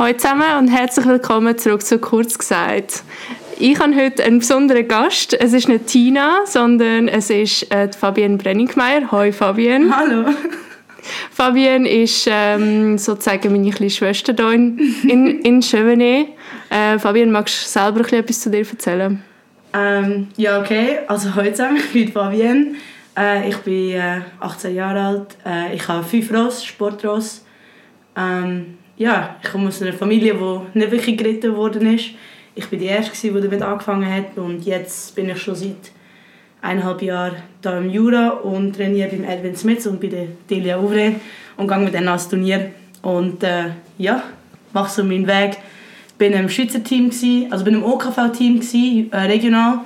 Hallo zusammen und herzlich willkommen zurück zu «Kurz gesagt». Ich habe heute einen besonderen Gast. Es ist nicht Tina, sondern es ist äh, Fabienne Brenningmeier. Hallo Fabienne. Hallo. Fabienne ist ähm, sozusagen meine kleine Schwester hier in, in, in Chevenet. Äh, Fabienne, magst du selber etwas zu dir erzählen? Ähm, ja, okay. Also heute zusammen, ich bin Fabienne. Äh, ich bin äh, 18 Jahre alt. Äh, ich habe fünf Ross, Sportross. Ähm, ja, ich komme aus einer Familie, die nicht wirklich geritten worden ist. Ich bin die Erste, die damit angefangen hat und jetzt bin ich schon seit eineinhalb Jahren hier im Jura und trainiere beim Edwin Smith und bei der Delia Ouvre und gehe mit denen ans Turnier. Und äh, ja, mache so meinen Weg. Ich war im Schweizer Team, also bin im OKV-Team, äh, regional,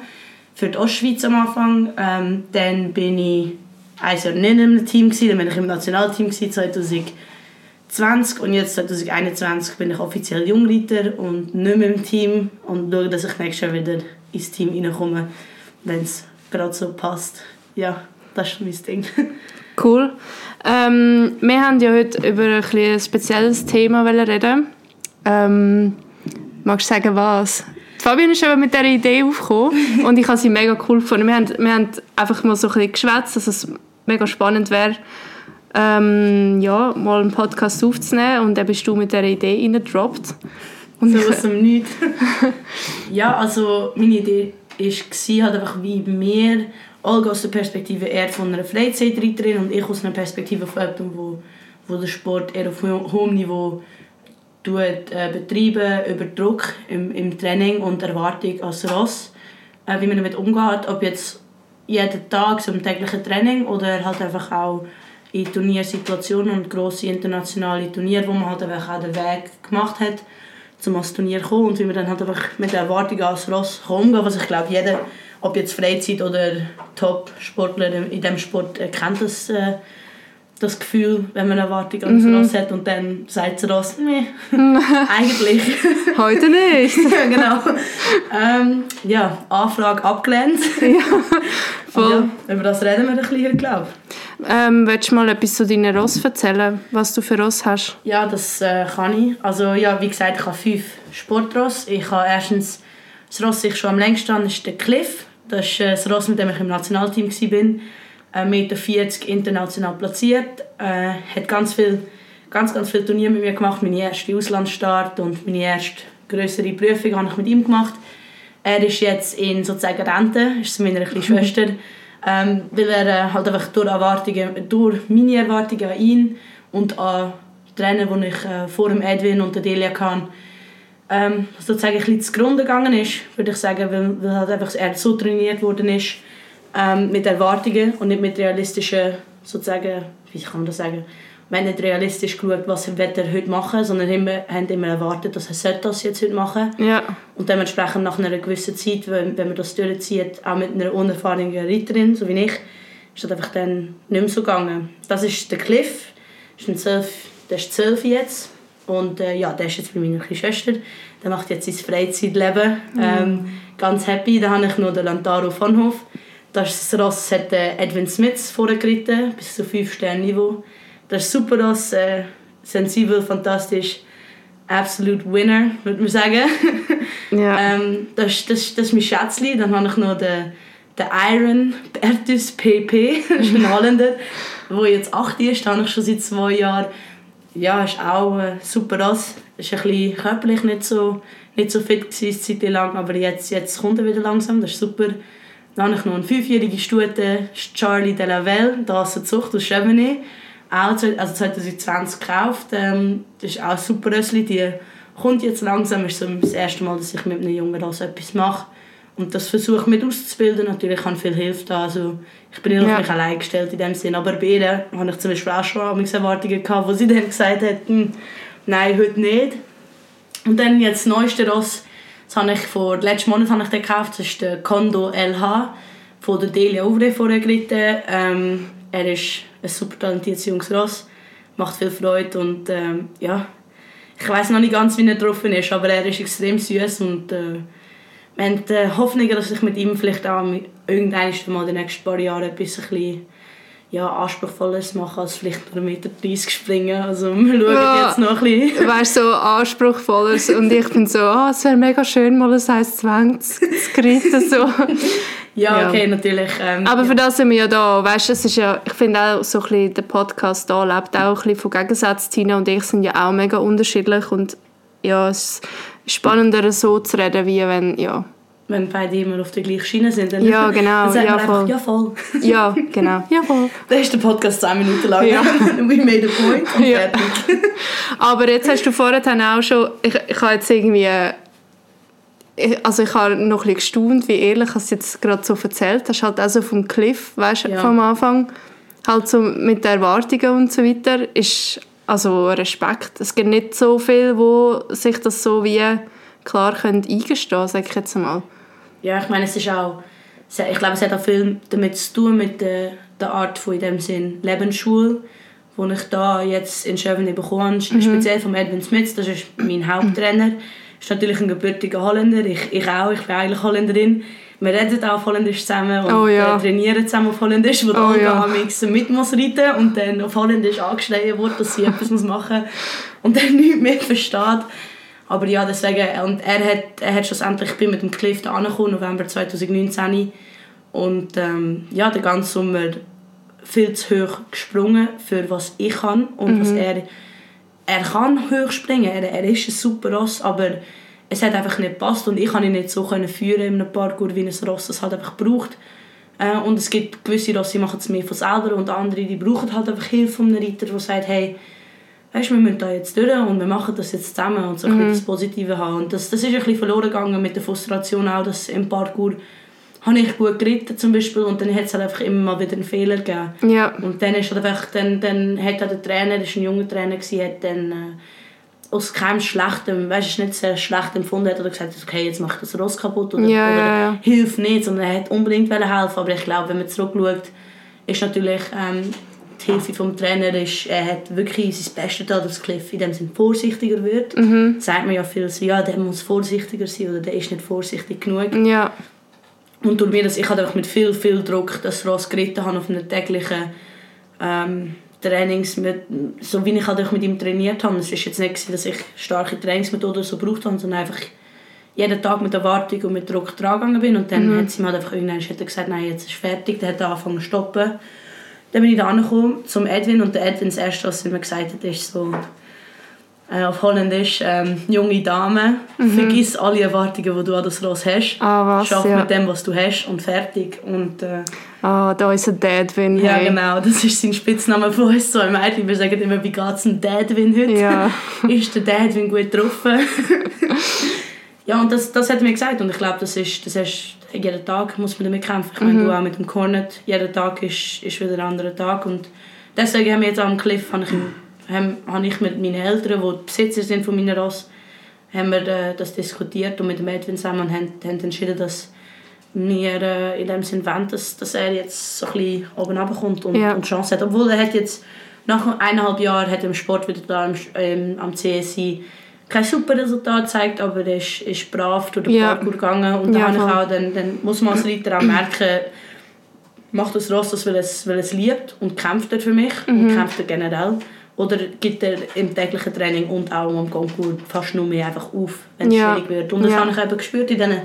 für die Ostschweiz am Anfang. Ähm, dann bin ich ein Jahr nicht im Team, dann bin ich im Nationalteam 2000 20 und jetzt 2021 bin ich offiziell Jungreiter und nicht mehr im Team und schaue, dass ich nächstes Jahr wieder ins Team reinkomme, wenn es gerade so passt. Ja, das ist mein Ding. Cool. Ähm, wir haben ja heute über ein, ein spezielles Thema reden. Ähm, magst du sagen, was? Fabian ist eben mit dieser Idee aufgekommen und ich habe sie mega cool gefunden. Wir haben, wir haben einfach mal so ein bisschen geschwätzt, dass es mega spannend wäre, ähm, ja, mal einen Podcast aufzunehmen und dann bist du mit dieser Idee reingedroppt. So aus dem Nichts. ja, also meine Idee war halt einfach wie mir, Olga aus der Perspektive eher von einer Freizeitreiterin und ich aus einer Perspektive von jemandem, wo, wo der Sport eher auf hohem Niveau tut, äh, betreiben, über Druck im, im Training und Erwartung als Ross, äh, wie man damit umgeht, ob jetzt jeden Tag im täglichen Training oder halt einfach auch in Turniersituationen und grosse internationale Turniere, wo man halt auch den Weg gemacht hat, zum als Turnier zu kommen und wie man dann halt einfach mit der Erwartung als Ross umgehen was ich glaube jeder, ob jetzt Freizeit oder Top-Sportler in diesem Sport, kennt das, äh, das Gefühl, wenn man eine Erwartung an mhm. Ross hat und dann sagt das Ross, nee, eigentlich. Heute nicht. ja, genau. Ähm, ja, Anfrage abgelehnt. ja, voll. Ja, über das reden wir ein bisschen, glaube ich. Ähm, willst du mal etwas zu deinen Ross erzählen, was du für Ross hast? Ja, das äh, kann ich. Also ja, wie gesagt, ich habe fünf Sportross. Ich habe erstens das Ross, das ich schon am längsten habe, ist der Cliff. Das ist äh, das Ross, mit dem ich im Nationalteam war. 1,40 Meter international platziert. Äh, hat ganz viel, ganz, ganz viele Turniere mit mir gemacht. Meine erste Auslandsstart und meine erste größere Prüfung habe ich mit ihm gemacht. Er ist jetzt in sozusagen Rente, ist meine kleine Schwester. Ähm, weil er äh, halt einfach durch, Erwartungen, durch meine Erwartungen an ihn und an die Trainer, die ich äh, vor dem Edwin und der Delia kann, ähm, sozusagen ein bisschen zugrunde gegangen ist, würde ich sagen, weil, weil halt einfach er so trainiert worden ist ähm, mit Erwartungen und nicht mit realistischen, sozusagen, wie kann man das sagen, wir haben nicht realistisch geschaut, was er heute machen sondern immer, haben immer erwartet, dass er das jetzt heute machen ja. Und dementsprechend nach einer gewissen Zeit, wenn, wenn man das durchzieht, auch mit einer unerfahrenen Reiterin, so wie ich, ist das einfach dann nicht mehr so gegangen. Das ist der Cliff, ist ein 12, der ist 12 jetzt und äh, ja, der ist jetzt bei meiner Schwester. Der macht jetzt sein Freizeitleben. Mhm. Ähm, ganz happy. Dann habe ich noch den Lantaro von Hof. Das ist das Ross, hat Edwin Smith vorgeritten, bis zu 5 Sterne Niveau. Das ist super Ross, äh, sensibel, fantastisch. Absolute Winner, würde man sagen. Ja. ähm, das, das, das ist mein Schätzchen. Dann habe ich noch den, den Iron Bertus PP, das ist ein Holländer, der jetzt 8 ist. Habe ich schon seit zwei Jahren. Ja, ist auch äh, super Ross. Ist ein bisschen körperlich nicht so, nicht so fit gewesen, Zeit lang, aber jetzt, jetzt kommt er wieder langsam. Das ist super. Dann habe ich noch eine fünfjährige Stute, Charlie Delavelle, das ist eine Zucht aus Chevenet auch also 2020 gekauft. Ähm, das ist auch ein super Rössli. Die kommt jetzt langsam. Das ist so das erste Mal, dass ich mit einem jungen Ross etwas mache. Und das versuche mit auszubilden. Natürlich kann viel Hilfe da. Also, ich bin nicht ja. mich allein gestellt in dem Sinn. Aber bei ihr hatte ich zum Beispiel auch schon Erwartungen, gehabt, wo sie dann gesagt hat, hm, nein, heute nicht. Und dann jetzt das neueste Ross, das habe ich vor, letzten Monat habe ich den gekauft. Das ist der Kondo LH von der Delia Ouvre vorher geritten. Ähm, er ist ein super talentiertes junges Ross, macht viel Freude und ähm, ja, ich weiß noch nicht ganz, wie er drauf ist, aber er ist extrem süß und äh, wir haben die Hoffnung, dass ich mit ihm vielleicht auch irgendwann mal in den nächsten paar Jahren etwas ein bisschen, ja, anspruchsvolles machen als vielleicht nur 1,30 Meter springen. Also wir schauen Ja. jetzt noch ein bisschen. Weißt du, so anspruchsvolles und ich bin so, ah, es wäre mega schön, mal ein 1,20 zu geritten, so. Ja, Ja. okay, natürlich. Ähm, Aber ja. für das sind wir ja da. Weißt es ist ja, ich finde auch so ein bisschen, der Podcast da lebt auch ein bisschen von Gegensätzen. Tina und ich sind ja auch mega unterschiedlich und ja, es ist spannender so zu reden, wie wenn, ja, Wenn beide immer auf der gleichen Schiene sind. Dann Ja, genau, Dann sagt ja, man einfach, voll. ja, voll. ja, genau, ja voll. Da ist der Podcast 10 Minuten lang. Ja. We made a point und Ja. fertig. Aber jetzt hast du vorher dann auch schon, ich, ich habe jetzt irgendwie, ich, also ich habe noch ein bisschen gestaunt, wie ehrlich du es jetzt gerade so erzählt hast, halt auch so vom Cliff, weißt du, Ja. vom Anfang, halt so mit den Erwartungen und so weiter, ist also Respekt. Es gibt nicht so viele, wo sich das so wie klar können eingestehen, sage ich jetzt mal. Ja, ich meine, es ist auch... Ich glaube, es hat auch viel damit zu tun mit der, der Art von, in dem Sinn, Lebensschule, die ich da jetzt in Schöven bekommen habe. Speziell von Edwin Smits, das ist mein Haupttrainer. ist natürlich ein gebürtiger Holländer, ich, ich auch, ich bin eigentlich Holländerin. Wir reden auch auf Holländisch zusammen und Oh ja. trainieren zusammen auf Holländisch, wo Oh oh, ja. ja. mit muss reiten und dann auf Holländisch angeschrien wird, dass sie etwas machen muss und dann nichts mehr versteht. Aber ja, deswegen, und er hat, er hat schlussendlich, ich bin mit dem Cliff da angekommen, November 2019 und ähm, ja, den ganzen Sommer viel zu hoch gesprungen für was ich kann und was er er kann hoch springen, er, er ist ein super Ross, aber es hat einfach nicht gepasst und ich kann ihn nicht so können führen in einem Parkour, wie ein Ross es halt einfach braucht. Äh, und es gibt gewisse Rosse, die machen es mehr von selber und andere, die brauchen halt einfach Hilfe von einem Reiter, der sagt, hey, weißt, wir müssen da jetzt durch und wir machen das jetzt zusammen und so ein bisschen das Positive haben. Und das, das ist ein bisschen verloren gegangen mit der Frustration auch, dass im Parkour habe ich gut geritten zum Beispiel und dann hat es halt einfach immer mal wieder einen Fehler gegeben. Ja, Und dann ist halt einfach, dann, dann hat halt der Trainer, das war ein junger Trainer, gewesen, hat dann äh, aus keinem schlechten, weißt du, es nicht sehr schlecht empfunden, hat er gesagt, okay, jetzt macht das Ross kaputt oder, Ja, oder ja, hilft nicht, sondern er hat unbedingt helfen. Aber ich glaube, wenn man zurückschaut, ist natürlich ähm, die Hilfe vom Trainer, ist, er hat wirklich sein Bestes getan, dass Cliff in dem Sinne vorsichtiger wird. Mhm. Sagt man ja viel so, ja, der muss vorsichtiger sein oder der ist nicht vorsichtig genug. ja, Und durch mir, dass ich halt einfach mit viel, viel Druck das Ross geritten habe auf einem täglichen ähm, Trainings, mit, so wie ich halt auch mit ihm trainiert habe. Es war jetzt nicht, dass ich starke Trainingsmethoden so gebraucht habe, sondern einfach jeden Tag mit Erwartung und mit Druck dran gegangen bin. Und dann hat sie mir halt einfach irgendwann hat er gesagt, nein, jetzt ist fertig. Dann hat er angefangen zu stoppen. Dann bin ich da angekommen zum Edwin und der Edwin, das erste, was er mir gesagt hat, ist so äh, auf Holländisch, ähm, junge Dame, vergiss alle Erwartungen, die du an das Ross hast. Ah, was, Schaff ja. mit dem, was du hast und fertig. Und, äh, ah, da ist ein Dadwin, ja, hey. genau, das ist sein Spitzname von uns. So im Mädchen, wir sagen immer, wie geht es dem Dadwin heute? Ja. ist der Dadwin gut getroffen? ja, und das, das hat er mir gesagt. Und ich glaube, das ist, das ist, jeden Tag muss man damit kämpfen. Ich meine, du auch mit dem Cornet, jeden Tag ist, ist wieder ein anderer Tag. Und deswegen haben wir jetzt am Cliff, habe ich, haben, habe ich mit meinen Eltern, die die Besitzer sind von meiner Ross, haben wir äh, das diskutiert und mit dem Edwin zusammen haben, haben entschieden, dass wir äh, in dem Sinn wollen, dass, dass er jetzt so ein bisschen oben runterkommt und, Ja. und Chance hat. Obwohl er hat jetzt nach eineinhalb Jahren hat im Sport wieder da im, ähm, am CSI kein super Resultat gezeigt, aber er ist, ist brav durch den Ja. Parkour gegangen und Ja, da habe ich voll. auch, dann, dann muss man als Reiter auch merken, macht das Ross das, weil es, weil es liebt und kämpft er für mich Mhm. und kämpft er generell oder gibt er im täglichen Training und auch am Konkurs fast nur mehr einfach auf, wenn es Ja. schwierig wird. Und das Ja. habe ich eben gespürt in diesen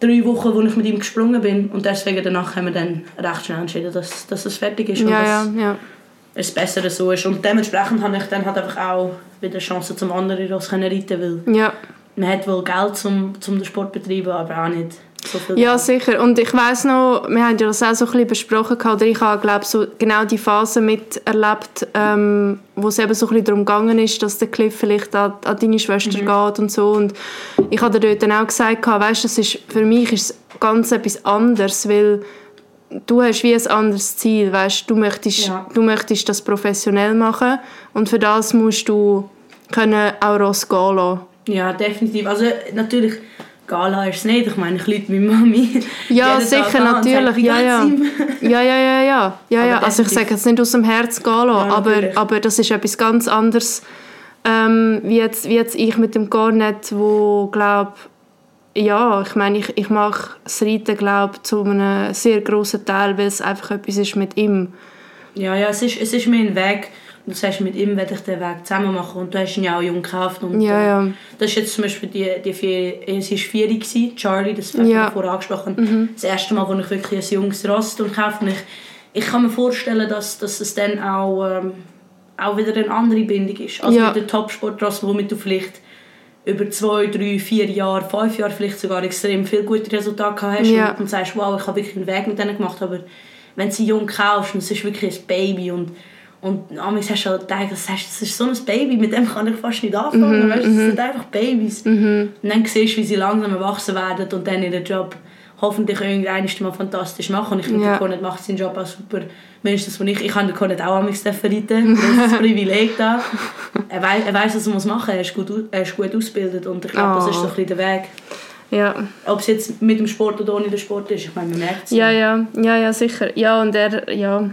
drei Wochen, wo ich mit ihm gesprungen bin und deswegen danach haben wir dann recht schnell entschieden, dass, dass es fertig ist und Ja, dass ja, ja. es besser so ist. Und dementsprechend habe ich dann halt einfach auch wieder Chancen zum anderen Ross können reiten, weil Ja, man hat wohl Geld zum, zum den Sport betreiben, aber auch nicht so viel ja sicher. Und ich weiß noch, wir haben ja das auch so ein bisschen besprochen, gehabt, oder ich habe, glaube so genau die Phase miterlebt, ähm, wo es eben so ein bisschen darum gegangen ist, dass der Cliff vielleicht an, an deine Schwester geht und so. Und ich habe dir dort dann auch gesagt, weißt, das ist, für mich ist es ganz etwas anderes, weil du hast wie ein anderes Ziel, weißt, du möchtest, Ja. du möchtest das professionell machen und für das musst du können auch Ross gehen lassen. Ja, definitiv. Also natürlich, Gala ist es nicht. Ich meine, ich lüte meine Mami. Ja, sicher, natürlich. ja, ja. ja, ja, ja, ja. ja, ja. Also ich sage jetzt nicht aus dem Herz lassen, Ja, aber, natürlich. aber das ist etwas ganz anderes, ähm, wie, jetzt, wie jetzt ich mit dem Garnet, wo glaube ja, ich meine, ich, ich mache das Reiten glaube zu einem sehr grossen Teil, weil es einfach etwas ist mit ihm. Ja, ja, es ist, es ist mir ein Weg. Und du sagst, mit ihm werde ich den Weg zusammen machen. Und du hast ihn ja auch jung gekauft. Und, Ja, äh, ja. Das ist jetzt zum Beispiel die, die vier, äh, sie war vier, gewesen, Charlie, das habe ich Ja. vorher angesprochen. Das erste Mal, wo ich wirklich ein junges Ross kaufe. Und ich, ich kann mir vorstellen, dass, dass es dann auch, ähm, auch wieder eine andere Bindung ist. Also Ja. mit den Top-Sportrossen, womit du vielleicht über zwei, drei, vier Jahre, fünf Jahre vielleicht sogar extrem viel gute Resultate gehabt hast Ja. und, und sagst, wow, ich habe wirklich einen Weg mit denen gemacht, aber wenn du sie jung kaufst und es ist wirklich ein Baby und und amigs hast du halt gedacht, das ist, das ist so ein Baby, mit dem kann ich fast nicht anfangen, weißt, du, das sind einfach Babys. Und dann siehst du, wie sie langsam erwachsen werden und dann ihren Job hoffentlich irgendwann mal fantastisch machen. Und ich finde, Ja. der Connet macht seinen Job auch super. Mindestens, als ich, ich habe den Connet auch amigs reiten. Das ist ein Privileg da. Er weiß, er weiß was er muss machen muss. Er ist gut, er ist gut ausgebildet und ich glaube, das ist so ein bisschen der Weg. Ja. Ob es jetzt mit dem Sport oder ohne den Sport ist, ich meine, man merkt es. Ja, ja, ja, ja, sicher. Ja, und er, ja.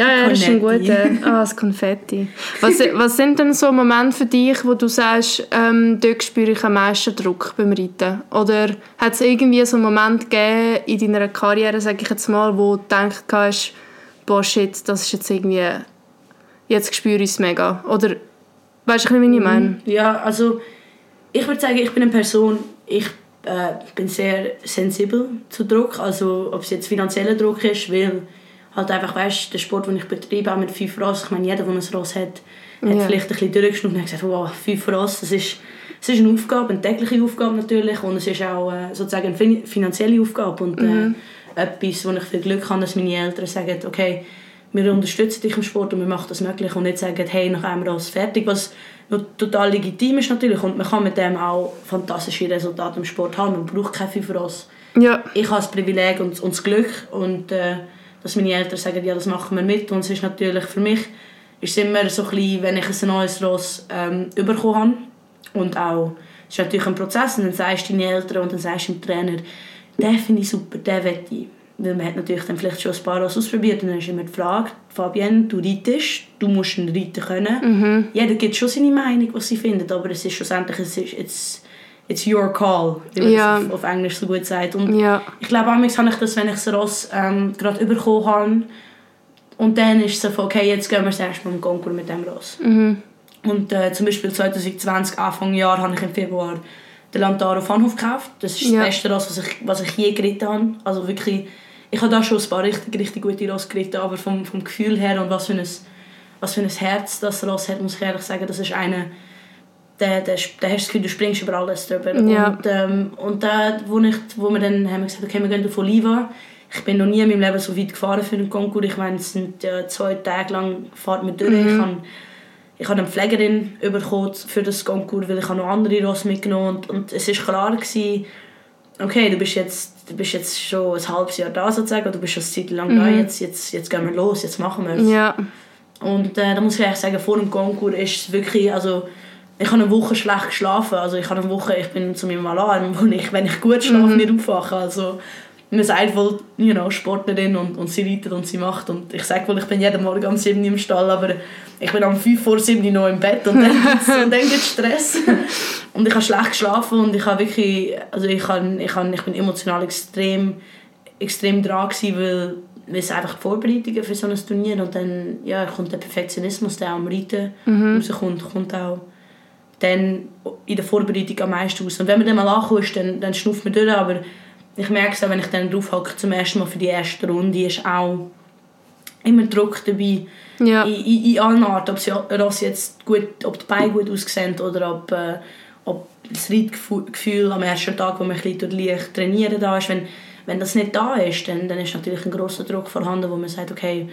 Ja, er ist ein Konfetti. guter. Ah, das Konfetti. Was, was sind denn so Momente für dich, wo du sagst, ähm, dort spüre ich am meisten Druck beim Reiten? Oder hat es irgendwie so einen Moment gegeben in deiner Karriere, sage ich jetzt mal, wo du gedacht hast, boah, shit, das ist jetzt irgendwie, jetzt spüre ich es mega? Oder, weißt du, wie ich meine? Ja, also ich würde sagen, ich bin eine Person, ich äh, bin sehr sensibel zu Druck, also ob es jetzt finanzieller Druck ist, weil halt einfach, weißt, der Sport, den ich betreibe, auch mit fünf Ross, ich meine, jeder, der ein Ross hat, hat Ja. vielleicht ein bisschen durchgeschnitten und hat gesagt, wow, fünf Ross, das ist, das ist eine Aufgabe, eine tägliche Aufgabe natürlich und es ist auch äh, sozusagen eine fin- finanzielle Aufgabe und äh, etwas, wo ich viel Glück habe, dass meine Eltern sagen, okay, wir unterstützen dich im Sport und wir machen das möglich und nicht sagen, hey, nach einem Ross fertig, was total legitim ist natürlich und man kann mit dem auch fantastische Resultate im Sport haben, man braucht keine fünf Ross. Ja, Ich habe das Privileg und, und das Glück und äh, dass meine Eltern sagen, ja, das machen wir mit und es ist natürlich für mich ist es immer so ein bisschen, wenn ich ein neues Ross ähm, bekommen habe und auch, es ist natürlich ein Prozess und dann sagst du deinen Eltern und dann sagst du dem Trainer, den finde ich super, den will ich. Weil man hat natürlich dann vielleicht schon ein paar Ross ausprobiert und dann ist immer die Frage, Fabienne, du reitest, du musst reiten können. Jeder gibt schon seine Meinung, was sie findet, aber es ist schlussendlich, es ist, it's, it's your call, wie man Ja. auf, auf Englisch so gut sagt. Und ja, ich glaube, manchmal habe ich das, wenn ich das Ross ähm, gerade bekommen habe. Und dann ist es so, von, okay, jetzt gehen wir das erste Mal im Konkurs mit dem Ross. Und äh, zum Beispiel 2020, Anfang Jahr, habe ich im Februar den Lantaro Vanhof gekauft. Das ist Ja. das beste Ross, was ich, was ich je geritten habe. Also wirklich, ich habe da schon ein paar richtig, richtig gute Ross geritten, aber vom, vom Gefühl her und was für ein, was für ein Herz das Ross hat, muss ich ehrlich sagen, das ist eine der, der, der hast das Gefühl, du springst über alles drüber. Ja. Und, ähm, und da, wo, ich, wo wir dann haben wir gesagt, okay, wir gehen auf Oliva. Ich bin noch nie in meinem Leben so weit gefahren für einen Konkurs. Ich meine, es sind ja zwei Tage lang fahrt man durch. Ich habe ich habe eine Pflegerin bekommen für das Konkurs, weil ich habe noch andere Ross mitgenommen und, und es war klar, gewesen, okay, du bist, jetzt, du bist jetzt schon ein halbes Jahr da sozusagen, du bist schon eine Zeit lang da, jetzt, jetzt, jetzt gehen wir los, jetzt machen wir es. ja, Und äh, da muss ich ehrlich sagen, vor dem Konkurs ist es wirklich, also ich habe eine Woche schlecht geschlafen, also ich habe eine Woche, ich bin zu meinem Alarm, wo ich, wenn ich gut schlafe, nicht aufwache, also man sagt wohl, you know, Sportlerin und, und sie reitet und sie macht. Und ich sage wohl, ich bin jeden Morgen um 7 Uhr im Stall, aber ich bin um 5 vor 7 Uhr noch im Bett. Und dann dann gibt's Stress. Und ich habe schlecht geschlafen und ich habe wirklich, also ich, habe, ich, habe, ich bin emotional extrem, extrem dran gewesen, weil es einfach die Vorbereitungen für so ein Turnier und dann ja, kommt der Perfektionismus, der auch am Reiten rauskommt, kommt auch dann in der Vorbereitung am meisten aus. Und wenn man dann mal ankommt, dann, dann schnauft man durch, aber ich merke es auch, wenn ich dann drauf hocke, zum ersten Mal für die erste Runde, ist auch immer Druck dabei. ja, In, in, in allen Arten, ob sie Ross jetzt gut, ob die Beine gut aussehen oder ob, äh, ob das Reitgefühl am ersten Tag, wo man ein bisschen durch Licht trainieren da ist, wenn, wenn das nicht da ist, dann, dann ist natürlich ein grosser Druck vorhanden, wo man sagt, okay,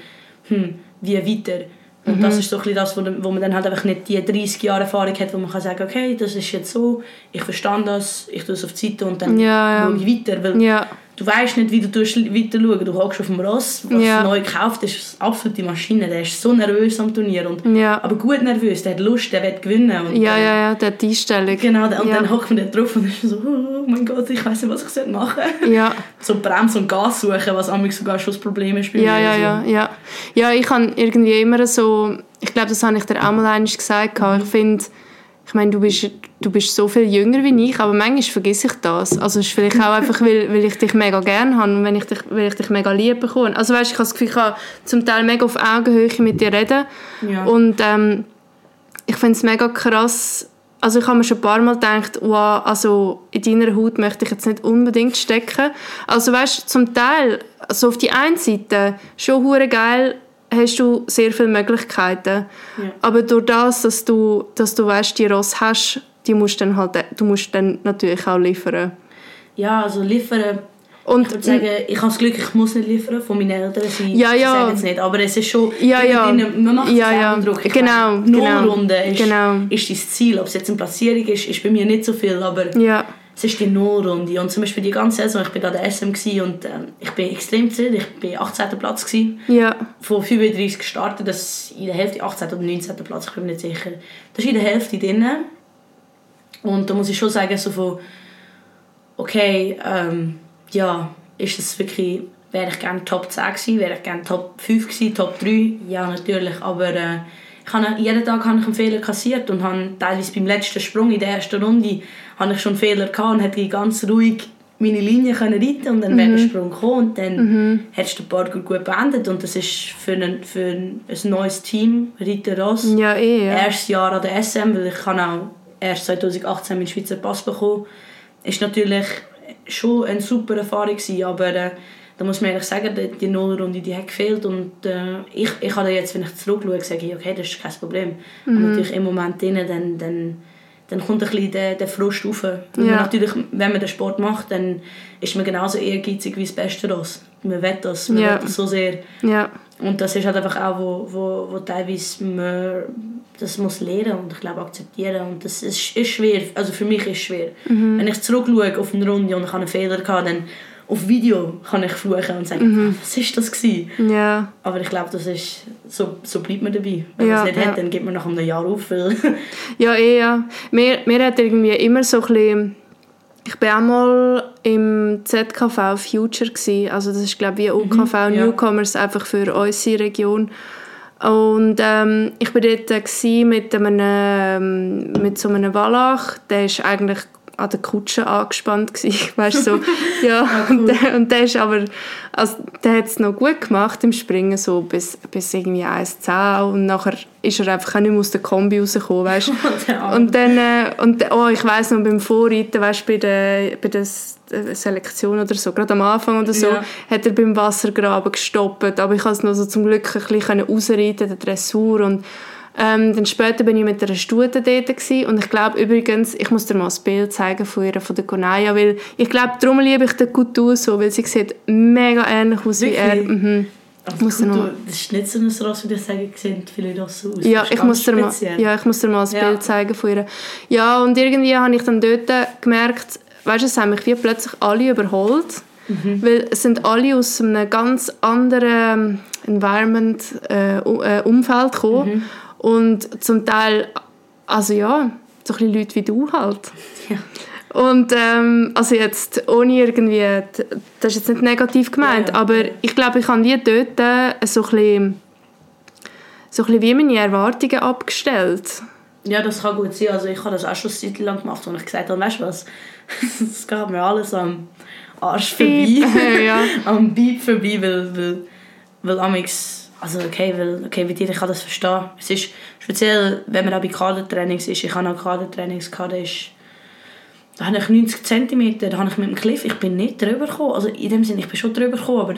hm, wie weiter? Und das ist so ein das, wo, wo man dann halt einfach nicht die 30 Jahre Erfahrung hat, wo man kann sagen, okay, das ist jetzt so, ich verstehe das, ich tue es auf die Seite und dann Ja, ja. ich weiter, weil ja, Du weißt nicht, wie du weiter schauen. Du hockst auf dem Ross, was Ja. neu gekauft ist, ist eine absolute Maschine. Der ist so nervös am Turnier. Und, ja, aber gut nervös, der hat Lust, der will gewinnen. Und, ja, äh, ja, ja, der die Einstellung. Genau, und ja. dann hockt man da drauf und ist so, oh mein Gott, ich weiß nicht, was ich machen soll. Ja, so Bremse und Gas suchen, was manchmal sogar schon das Problem ist bei ja, mir. ja, Also, ja, ja. Ja, ich habe irgendwie immer so, ich glaube, das habe ich dir auch mal gesagt, ich finde, ich meine, du bist, du bist so viel jünger wie ich, aber manchmal vergesse ich das. Also es ist vielleicht auch einfach, weil, weil ich dich mega gerne habe und wenn ich dich, weil ich dich mega lieb bekomme. Also weißt, ich habe das Gefühl, ich kann zum Teil mega auf Augenhöhe mit dir reden. Ja. Und ähm, ich finde es mega krass, also ich habe mir schon ein paar Mal gedacht, wow, also in deiner Haut möchte ich jetzt nicht unbedingt stecken. Also weißt, zum Teil, also auf die einen Seite, schon hure geil, hast du sehr viele Möglichkeiten. Ja. Aber durch das, dass du, dass du weißt, die Ross hast, die musst dann halt, du musst dann natürlich auch liefern. Ja, also liefern. Und Ich würde sagen, ich habe das Glück, ich muss nicht liefern von meinen Eltern. Sie, Ja, ja. sagen es nicht, aber es ist schon... Ja, ja. Man macht Ja, ja. Druck. Ich Genau, meine, genau. Nullrunde ist, Genau. ist dein Ziel. Ob es jetzt eine Platzierung ist, ist bei mir nicht so viel, aber ja, es ist die Nullrunde. Und zum Beispiel die ganze Saison, ich war an der SM und ähm, ich bin extrem zufrieden. Ich war 18. Platz. Gewesen. ja, Von 35 gestartet, das ist in der Hälfte 18. oder 19. Platz, ich bin mir nicht sicher. Das ist in der Hälfte drin. Und da muss ich schon sagen, so von, okay, ähm, ja, ist das wirklich, wäre ich gerne Top 10 gewesen, wäre ich gerne Top 5 gewesen, Top 3, ja natürlich, aber äh, ich habe, jeden Tag habe ich einen Fehler kassiert und habe teilweise beim letzten Sprung in der ersten Runde habe ich schon einen Fehler gehabt und hätte ganz ruhig meine Linie können reiten und dann wäre der Sprung gekommen und dann hättest du den Parkour gut beendet und das ist für ein, für ein, ein neues Team, Reiter Ross, ja, eh, ja. erstes Jahr an der SM, weil ich habe auch erst 2018 meinen Schweizer Pass bekommen. Ist natürlich schon eine super Erfahrung gewesen, aber äh, da muss man ehrlich sagen, die, die Nullrunde die hat gefehlt und äh, ich, ich habe jetzt, wenn ich zurückschaue, sage ich, okay, das ist kein Problem. Aber natürlich im Moment drin, dann, dann, dann kommt ein bisschen der, der Frust rauf. Ja. natürlich, wenn man den Sport macht, dann ist man genauso ehrgeizig wie das Beste raus. Man will das, man Ja. will das so sehr. ja. Und das ist halt einfach auch, wo, wo, wo teilweise man das muss lernen und ich glaube akzeptieren. Und das ist, ist schwer, also für mich ist es schwer. Wenn ich zurückschaue auf eine Runde und ich habe einen Fehler gehabt, dann auf Video kann ich fluchen und sagen, was ist das gewesen? ja. Aber ich glaube, das ist, so, so bleibt man dabei. Wenn Ja, man es nicht ja. hat, dann gibt man nach einem Jahr auf. Ja, eh, ja. Mir, mir hat irgendwie immer so ein bisschen... Ich war auch mal im ZKV Future, gewesen. also das ist glaube ich wie UKV ja. Newcomers, einfach für unsere Region. Und ähm, ich war dort mit, einem, ähm, mit so einem Wallach, der ist eigentlich an der Kutsche angespannt gewesen, weißt so. ja, und, der, und der ist aber, also der hat es noch gut gemacht im Springen, so bis, bis irgendwie 1,10 und nachher ist er einfach auch nicht mehr aus der Kombi rausgekommen, weißt Arme. und dann, äh, und, oh, ich weiss noch, beim Vorreiten, weißt, bei der, bei der äh, Selektion oder so, gerade am Anfang oder so, Ja. hat er beim Wassergraben gestoppt, aber ich konnte es noch so zum Glück ein bisschen ausreiten, der Dressur und ähm, dann später bin ich mit einer Stute dort gewesen. und ich glaube übrigens, ich muss dir mal ein Bild zeigen von ihr, von der Gonaya, weil ich glaube, darum liebe ich den Couture so, weil sie sieht mega ähnlich aus wie er. Wirklich? Mhm. Also, muss mal- das ist nicht so ein Ross, wie ich sage, sehen viele Rosse aus. Ja Das ich, muss dir mal, ja, ich muss dir mal ein Ja. Bild zeigen von ihr. Ja, und irgendwie habe ich dann dort gemerkt, weißt du, es haben mich wie plötzlich alle überholt. Mhm. Weil es sind alle aus einem ganz anderen Environment, äh, äh, Umfeld gekommen. Mhm. Und zum Teil, also ja, so ein Leute wie du halt. Ja. Und ähm, also jetzt ohne irgendwie, das ist jetzt nicht negativ gemeint, Ja, ja. aber ich glaube, ich habe wie dort äh, so ein bisschen, so ein bisschen wie meine Erwartungen abgestellt. Ja, das kann gut sein. Also ich habe das auch schon eine Zeit lang gemacht und ich gesagt habe, weißt du was, es geht mir alles am Arsch vorbei. ja. am Beat vorbei, weil, weil, weil amix, also okay, weil, okay, bei dir, ich kann das verstehen. Es ist speziell, wenn man auch bei Kadertrainings ist, ich habe auch Kadertrainings gehabt, da ist da habe ich 90 cm, da habe ich mit dem Cliff, ich bin nicht drüber gekommen, also in dem Sinne, ich bin schon drüber gekommen, aber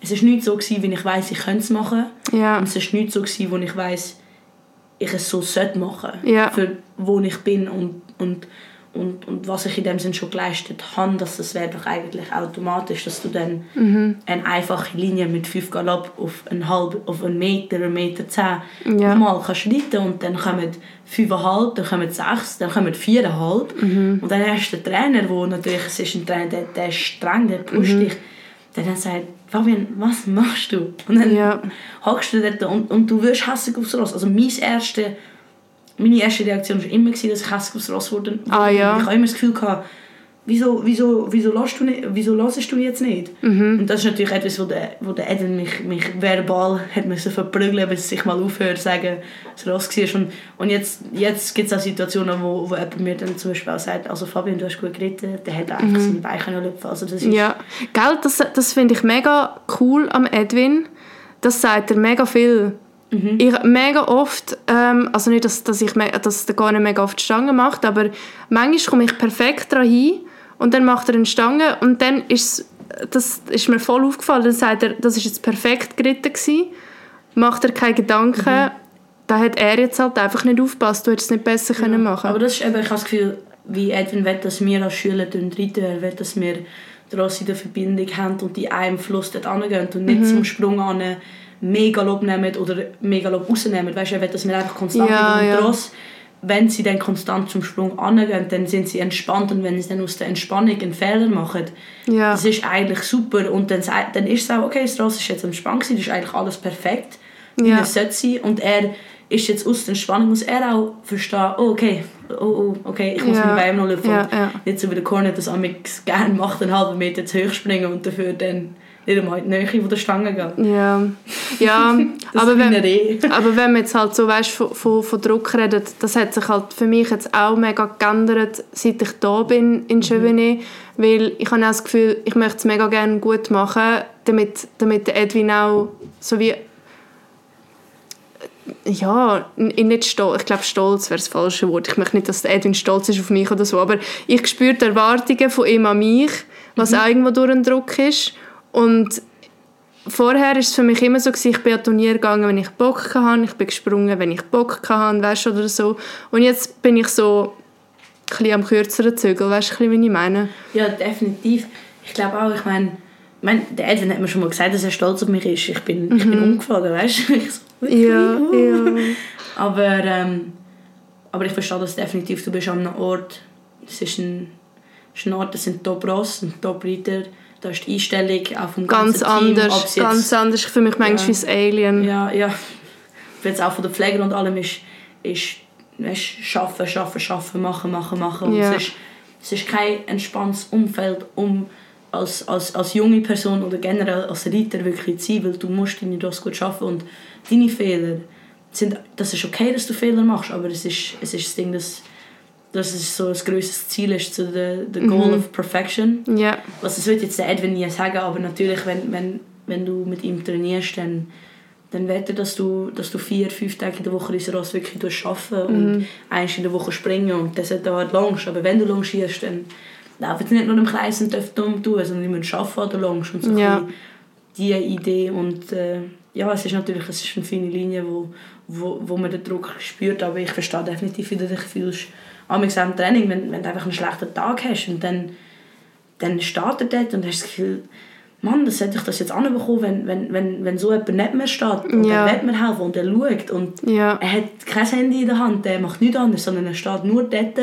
es war nicht so, gewesen, wie ich weiß ich könnte es machen. Ja. Und es war nicht so, gewesen, wo ich weiß ich es so sollte machen Ja. für wo ich bin und, und, und, und was ich in dem Sinn schon geleistet habe, dass das wäre doch eigentlich automatisch, dass du dann Mhm. eine einfache Linie mit 5 Galopp auf einen, halb, auf einen Meter, einen Meter 10 Ja. mal kannst reiten und dann kommen 5,5, dann kommen 6, dann kommen 4,5 Mhm. und dann hast du den Trainer, wo natürlich, es ist ein Trainer, der, der ist streng, der pusht Mhm. dich, der dann sagt, Fabian, was machst du? Und dann Ja. hockst du dort und, und du wirst hässlich aufs Ross. Also mein erste, meine erste Reaktion war immer, gewesen, dass ich hässlich aufs Ross wurde. Ah, ja. Ich habe immer das Gefühl gehabt, wieso, wieso, wieso, lässt du nicht, wieso hörst du jetzt nicht? Mhm. Und das ist natürlich etwas, wo der, wo der Eden mich, mich verbal hat müssen verprügeln bis sich mal aufhört zu sagen, dass er los war. Und, und jetzt, jetzt gibt es auch Situationen, wo, wo jemand mir dann zum Beispiel auch sagt, also Fabian, du hast gut geritten, der hat einfach mhm. seine Beine können Also das ist ja, Gell, das, das finde ich mega cool am Edwin. Das sagt er mega viel. Mhm. Ich mega oft, ähm, also nicht, dass, dass ich dass der gar nicht mega oft Stangen macht, aber manchmal komme ich perfekt daran hin und dann macht er eine Stange und dann ist das ist mir voll aufgefallen. Dann sagt er, das ist jetzt perfekt geritten gewesen. Macht er keine Gedanken. Mhm. Da hat er jetzt halt einfach nicht aufgepasst. Du hättest es nicht besser ja. können machen Aber das ist eben, ich habe das Gefühl, wie Edwin will, dass wir als Schüler reiten, er will, dass wir daraus in der Verbindung haben und die einem Fluss dort angehen und nicht mhm. zum Sprung an mega Lob nehmen oder mega Lob rausnehmen. Weißt du, dass wir einfach konstant ja, ja. Tross wenn sie dann konstant zum Sprung angehen, dann sind sie entspannt und wenn sie dann aus der Entspannung einen Fehler machen, ja. das ist eigentlich super und dann, dann ist es auch, okay, das ist jetzt entspannt gewesen, das ist eigentlich alles perfekt, wie ja. es sollte sein und er ist jetzt aus der Entspannung, muss er auch verstehen, oh, okay, oh, oh, okay, ich muss ja. mit Beinem noch laufen. Ja, ja. Nicht so wie der Cornet das gerne macht, einen halben Meter zu hoch springen und dafür dann nicht einmal in die Nähe von der Stange gehen. Ja, ja aber, wenn, aber wenn man jetzt halt so weißt, von, von, von Druck redet, das hat sich halt für mich jetzt auch mega geändert, seit ich da bin in Chevenet, mhm. weil ich habe auch das Gefühl, ich möchte es mega gerne gut machen, damit, damit Edwin auch so wie ja, nicht stolz, ich glaube stolz wäre das falsche Wort. Ich möchte nicht, dass Edwin stolz ist auf mich oder so, aber ich spüre die Erwartungen von ihm an mich, was mhm. auch irgendwo durch einen Druck ist und vorher war es für mich immer so, gewesen, ich bin an Turnier gegangen, wenn ich Bock hatte, ich bin gesprungen, wenn ich Bock hatte, weißt du, oder so. Und jetzt bin ich so ein bisschen am kürzeren Zügel, weißt du, wie ich meine? Ja, definitiv. Ich glaube auch, ich meine, mein, der Edwin hat mir schon mal gesagt, dass er stolz auf mich ist. Ich bin, mhm. ich bin mhm. umgeflogen, weißt du? ja, ja. Aber, ähm, aber ich verstehe das definitiv. Du bist an einem Ort, es ist ein, ist ein Ort, das sind Top-Ross, ein Top-Reiter, da ist die Einstellung auch vom ganz ganzen Team. Anders, jetzt, ganz anders. Für mich manchmal ja, wie ein Alien. Ja, ja. Jetzt auch von der Pflege und allem ist, ist weißt, schaffen, schaffen, schaffen, machen, machen, machen. Ja. es, ist, es ist kein entspanntes Umfeld, um als, als, als junge Person oder generell als Reiter wirklich zu sein, weil du musst deine Ross gut schaffen und deine Fehler sind, das ist okay, dass du Fehler machst, aber es ist, es ist das Ding, dass dass es so das größte Ziel ist, so the, the goal mhm. of perfection. Ja. Was das wird jetzt der Edwin nie sagen, aber natürlich, wenn, wenn, wenn du mit ihm trainierst, dann, dann wird er, dass du, dass du vier, fünf Tage in der Woche dieses Ross wirklich arbeiten mhm. und eins in der Woche springen und das dauert lang. Aber wenn du longierst, dann laufen sie nicht nur im Kreis und dürfen dumm tun, sondern die müssen arbeiten oder lang. Und so ja. diese Idee und äh, ja, es ist natürlich es ist eine feine Linie, wo, wo, wo man den Druck spürt, aber ich verstehe definitiv, wie du dich fühlst am Training, wenn, wenn du einfach einen schlechten Tag hast und dann, dann startet er dort und hast das Gefühl, Mann, das hätte ich das jetzt anbekommen, wenn, wenn, wenn, wenn so jemand neben mir steht und ja. er will mir helfen und er schaut und ja. er hat kein Handy in der Hand, der macht nichts anderes, sondern er steht nur dort,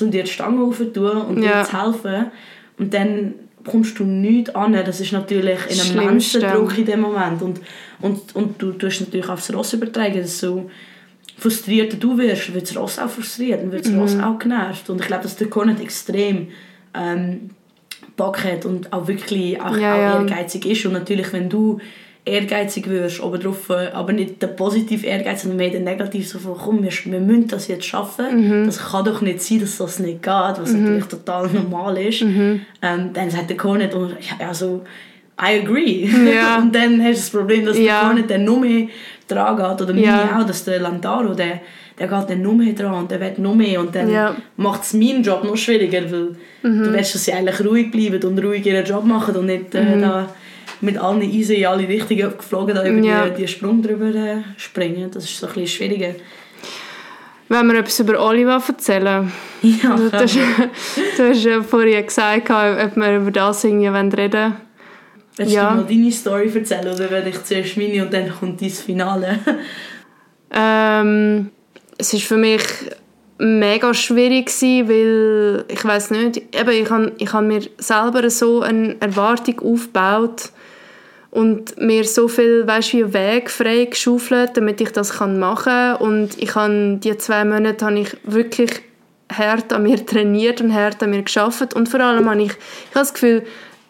um dir die Stange aufzutun und ja. dir zu helfen und dann kommst du nichts an, das ist natürlich in einem Druck in dem Moment und, und, und du tust natürlich aufs Ross übertragen, das so frustrierter du wirst, wird das Ross auch frustriert und wird das mhm. Ross auch genervt. Und ich glaube, dass der Conant extrem ähm, Bock hat und auch wirklich auch, ja, auch ehrgeizig ist. Und natürlich, wenn du ehrgeizig wirst, aber, drauf, äh, aber nicht der positive Ehrgeiz, sondern mehr der negative, so von, komm, wir, wir müssen das jetzt schaffen, mhm. das kann doch nicht sein, dass das nicht geht, was mhm. natürlich total normal ist. Mhm. Ähm, dann sagt der Conant, und ja, so, I agree. Ja. und dann hast du das Problem, dass ja. der Conant dann nur mehr dran geht. Oder ja. auch, dass der Lantaro, der, der geht dann noch mehr dran und der will noch mehr. Und dann ja. macht es meinen Job noch schwieriger, weil mhm. du willst, dass sie eigentlich ruhig bleiben und ruhig ihren Job machen und nicht äh, mhm. da mit allen Eisen in alle Richtungen geflogen da über ja. die, die Sprung drüber äh, springen. Das ist so ein bisschen schwieriger. Wenn wir etwas über Oliver erzählen. Ja, also, du, hast, du hast ja vorhin gesagt, ob wir über das irgendwie reden wollen. Willst ja. du mal deine Story erzählen oder werde ich zuerst meine und dann kommt dein Finale? ähm, es war für mich mega schwierig gewesen, weil ich weiß nicht, eben, ich habe ich hab mir selber so eine Erwartung aufgebaut und mir so viel weißt, wie Weg frei geschaufelt, damit ich das machen kann und ich habe die zwei Monate habe ich wirklich hart an mir trainiert und hart an mir geschafft und vor allem habe ich, ich habe das Gefühl,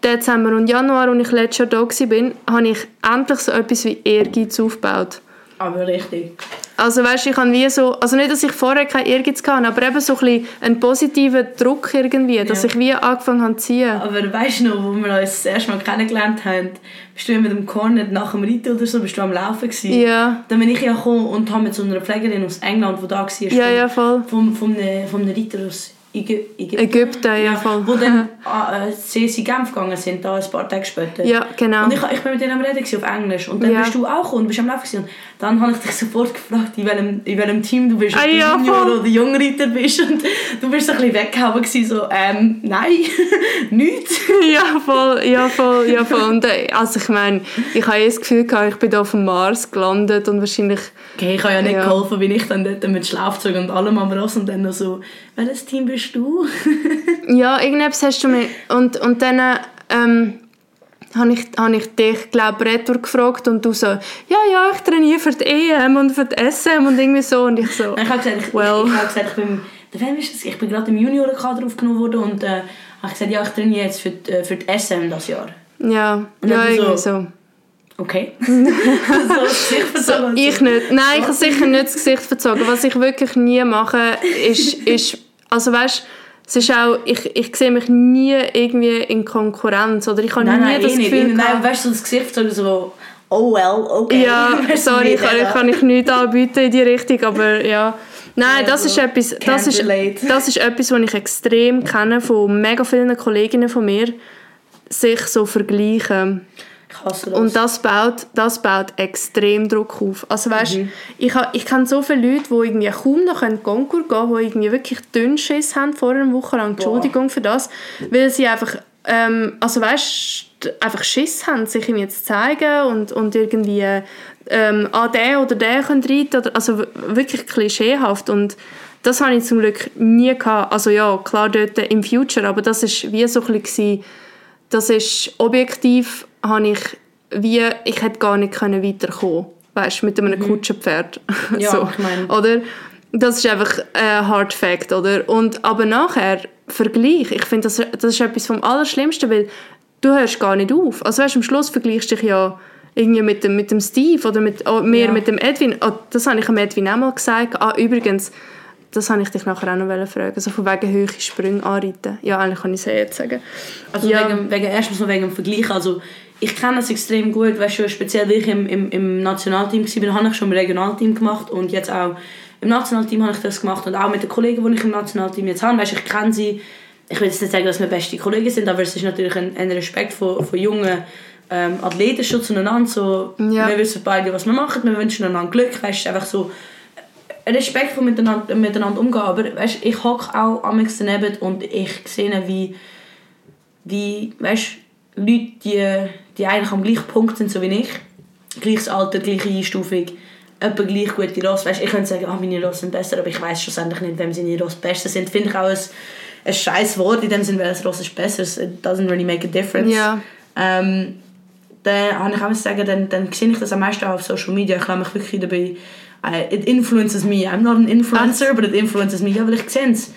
Dezember und Januar, als ich letztes Jahr da war, habe ich endlich so etwas wie Ehrgeiz aufgebaut. Aber richtig. Also weißt, ich habe wie so, also nicht, dass ich vorher keinen Ehrgeiz hatte, aber eben so ein bisschen einen positiven Druck irgendwie, dass Ja. ich wie angefangen habe zu ziehen. Aber weißt du noch, wo wir uns das erste Mal kennengelernt haben, bist du mit dem Cornet nach dem Reiten oder so, bist du am Laufen gewesen? Ja, Dann bin ich ja gekommen und habe mit so einer Pflegerin aus England, die da war, ja, ja, voll. vom, vom, vom, vom Reiter aus Ägy- Ägypten, Ägypten, ja, voll. wo dann an äh, CSI Genf gegangen sind, da ein paar Tage später. Ja, genau. Und ich, ich bin mit denen am Reden auf Englisch. Und dann Ja. bist du auch gekommen und bist am Laufen gewesen. Dann habe ich dich sofort gefragt, in welchem, in welchem Team du bist. Ah, ob du ja, Junior voll. oder Jungreiter bist. Und du bist so ein bisschen weggehauen gewesen, so, ähm, nein, nichts. Ja, voll, ja, voll, ja, voll. Und, äh, also ich meine, ich habe eh das Gefühl gehabt, ich bin da auf dem Mars gelandet und wahrscheinlich, Okay, ich habe ja nicht Ja. geholfen, wie ich dann dort mit Schlafzeug und allem am Ross und dann noch so, welches Team bist du? ja, irgendetwas hast du mir, und, und dann, ähm, habe ich, habe ich dich, glaube retour gefragt und du so, ja, ja, ich trainiere für die EM und für die SM und irgendwie so und ich so, ich habe gesagt, ich, Well. ich, ich, habe gesagt, ich bin, der wem ist das? Ich bin gerade im Juniorenkader aufgenommen worden und äh, habe gesagt, ja, ich trainiere jetzt für, die- äh, für die SM das Jahr. ja, ja, dann so- irgendwie so. Okay. so, So, ich nicht. Nein, ich habe sicher nicht das Gesicht verzogen. Was ich wirklich nie mache, ist, ist also weißt, es ist auch, ich, ich sehe mich nie irgendwie in Konkurrenz oder ich habe Nein, nie nein, das eh nicht. Gefühl Nein, gehabt- weißt du, das Gesicht verzogen so, oh well, okay. ja, sorry, kann, der- kann ich nichts anbieten in die Richtung, aber ja. Nein, das so, ist etwas, das ist, das ist etwas, was ich extrem kenne von mega vielen Kolleginnen von mir, sich so vergleichen. Ich das. Und das baut, das baut extrem Druck auf. Also weißt, ich, ha- ich kenne so viele Leute, die irgendwie kaum noch in Konkurs gehen können, die irgendwie wirklich Dünnschiss haben vor einer Woche lang. Entschuldigung für das. Weil sie einfach, ähm, also weißt, einfach Schiss haben, sich irgendwie zu zeigen und, und irgendwie ähm, an den oder den können reiten oder Also wirklich klischeehaft. Und das habe ich zum Glück nie gehabt. Also ja, klar dort im Future, aber das ist wie so ein bisschen das ist objektiv habe ich wie ich hätte gar nicht können weiterkommen weißt mit einem Kutschenpferd. Mhm. Ja, so ich meine- oder? Das ist einfach ein Hard Fact oder? Und aber nachher Vergleich ich finde das, das ist etwas vom Allerschlimmsten weil du hörst gar nicht auf. Also weißt, am Schluss vergleichst du dich ja irgendwie mit dem, mit dem Steve oder mit, oh, mehr Ja. mit dem Edwin. Oh, das habe ich dem Edwin auch mal gesagt. Ah, übrigens das habe ich dich nachher auch noch fragen. Also von wegen hohe Sprünge anreiten. Ja eigentlich kann ich es jetzt sagen. Also Ja. wegen, wegen, erstens wegen dem Vergleich. Also ich kenne das extrem gut, weißt du, speziell weil ich im, im, im Nationalteam war, habe ich schon im Regionalteam gemacht und jetzt auch im Nationalteam habe ich das gemacht und auch mit den Kollegen, die ich im Nationalteam jetzt habe. Weißt, du, ich kenne sie, ich will jetzt nicht sagen, dass wir beste Kollegen sind, aber es ist natürlich ein, ein Respekt von, von jungen ähm, Athleten schon zueinander. So, Ja. Wir wissen beide, was wir machen, wir wünschen einander Glück. Weißt, es ist einfach so respektvoll miteinander, miteinander umgehen. Aber weißt, ich hocke auch am daneben und ich sehe, wie wie, weißt, Leute, die, die eigentlich am gleichen Punkt sind, so wie ich, gleiches Alter, gleiche Einstufung, etwa gleich gute Ross. Weißt, ich könnte sagen, ah, meine Ross sind besser, aber ich weiß schlussendlich nicht, wem seine Ross besser sind. Finde ich auch ein, ein scheiß Wort in dem Sinne, welches Ross ist besser. It doesn't really make a difference. Ja. Ähm, dann habe ich auch sagen, dann, dann sehe ich das am meisten auf Social Media. Ich lasse mich wirklich dabei, äh, it influences me. I'm not an influencer, but it influences me. Ja, weil ich sehe es.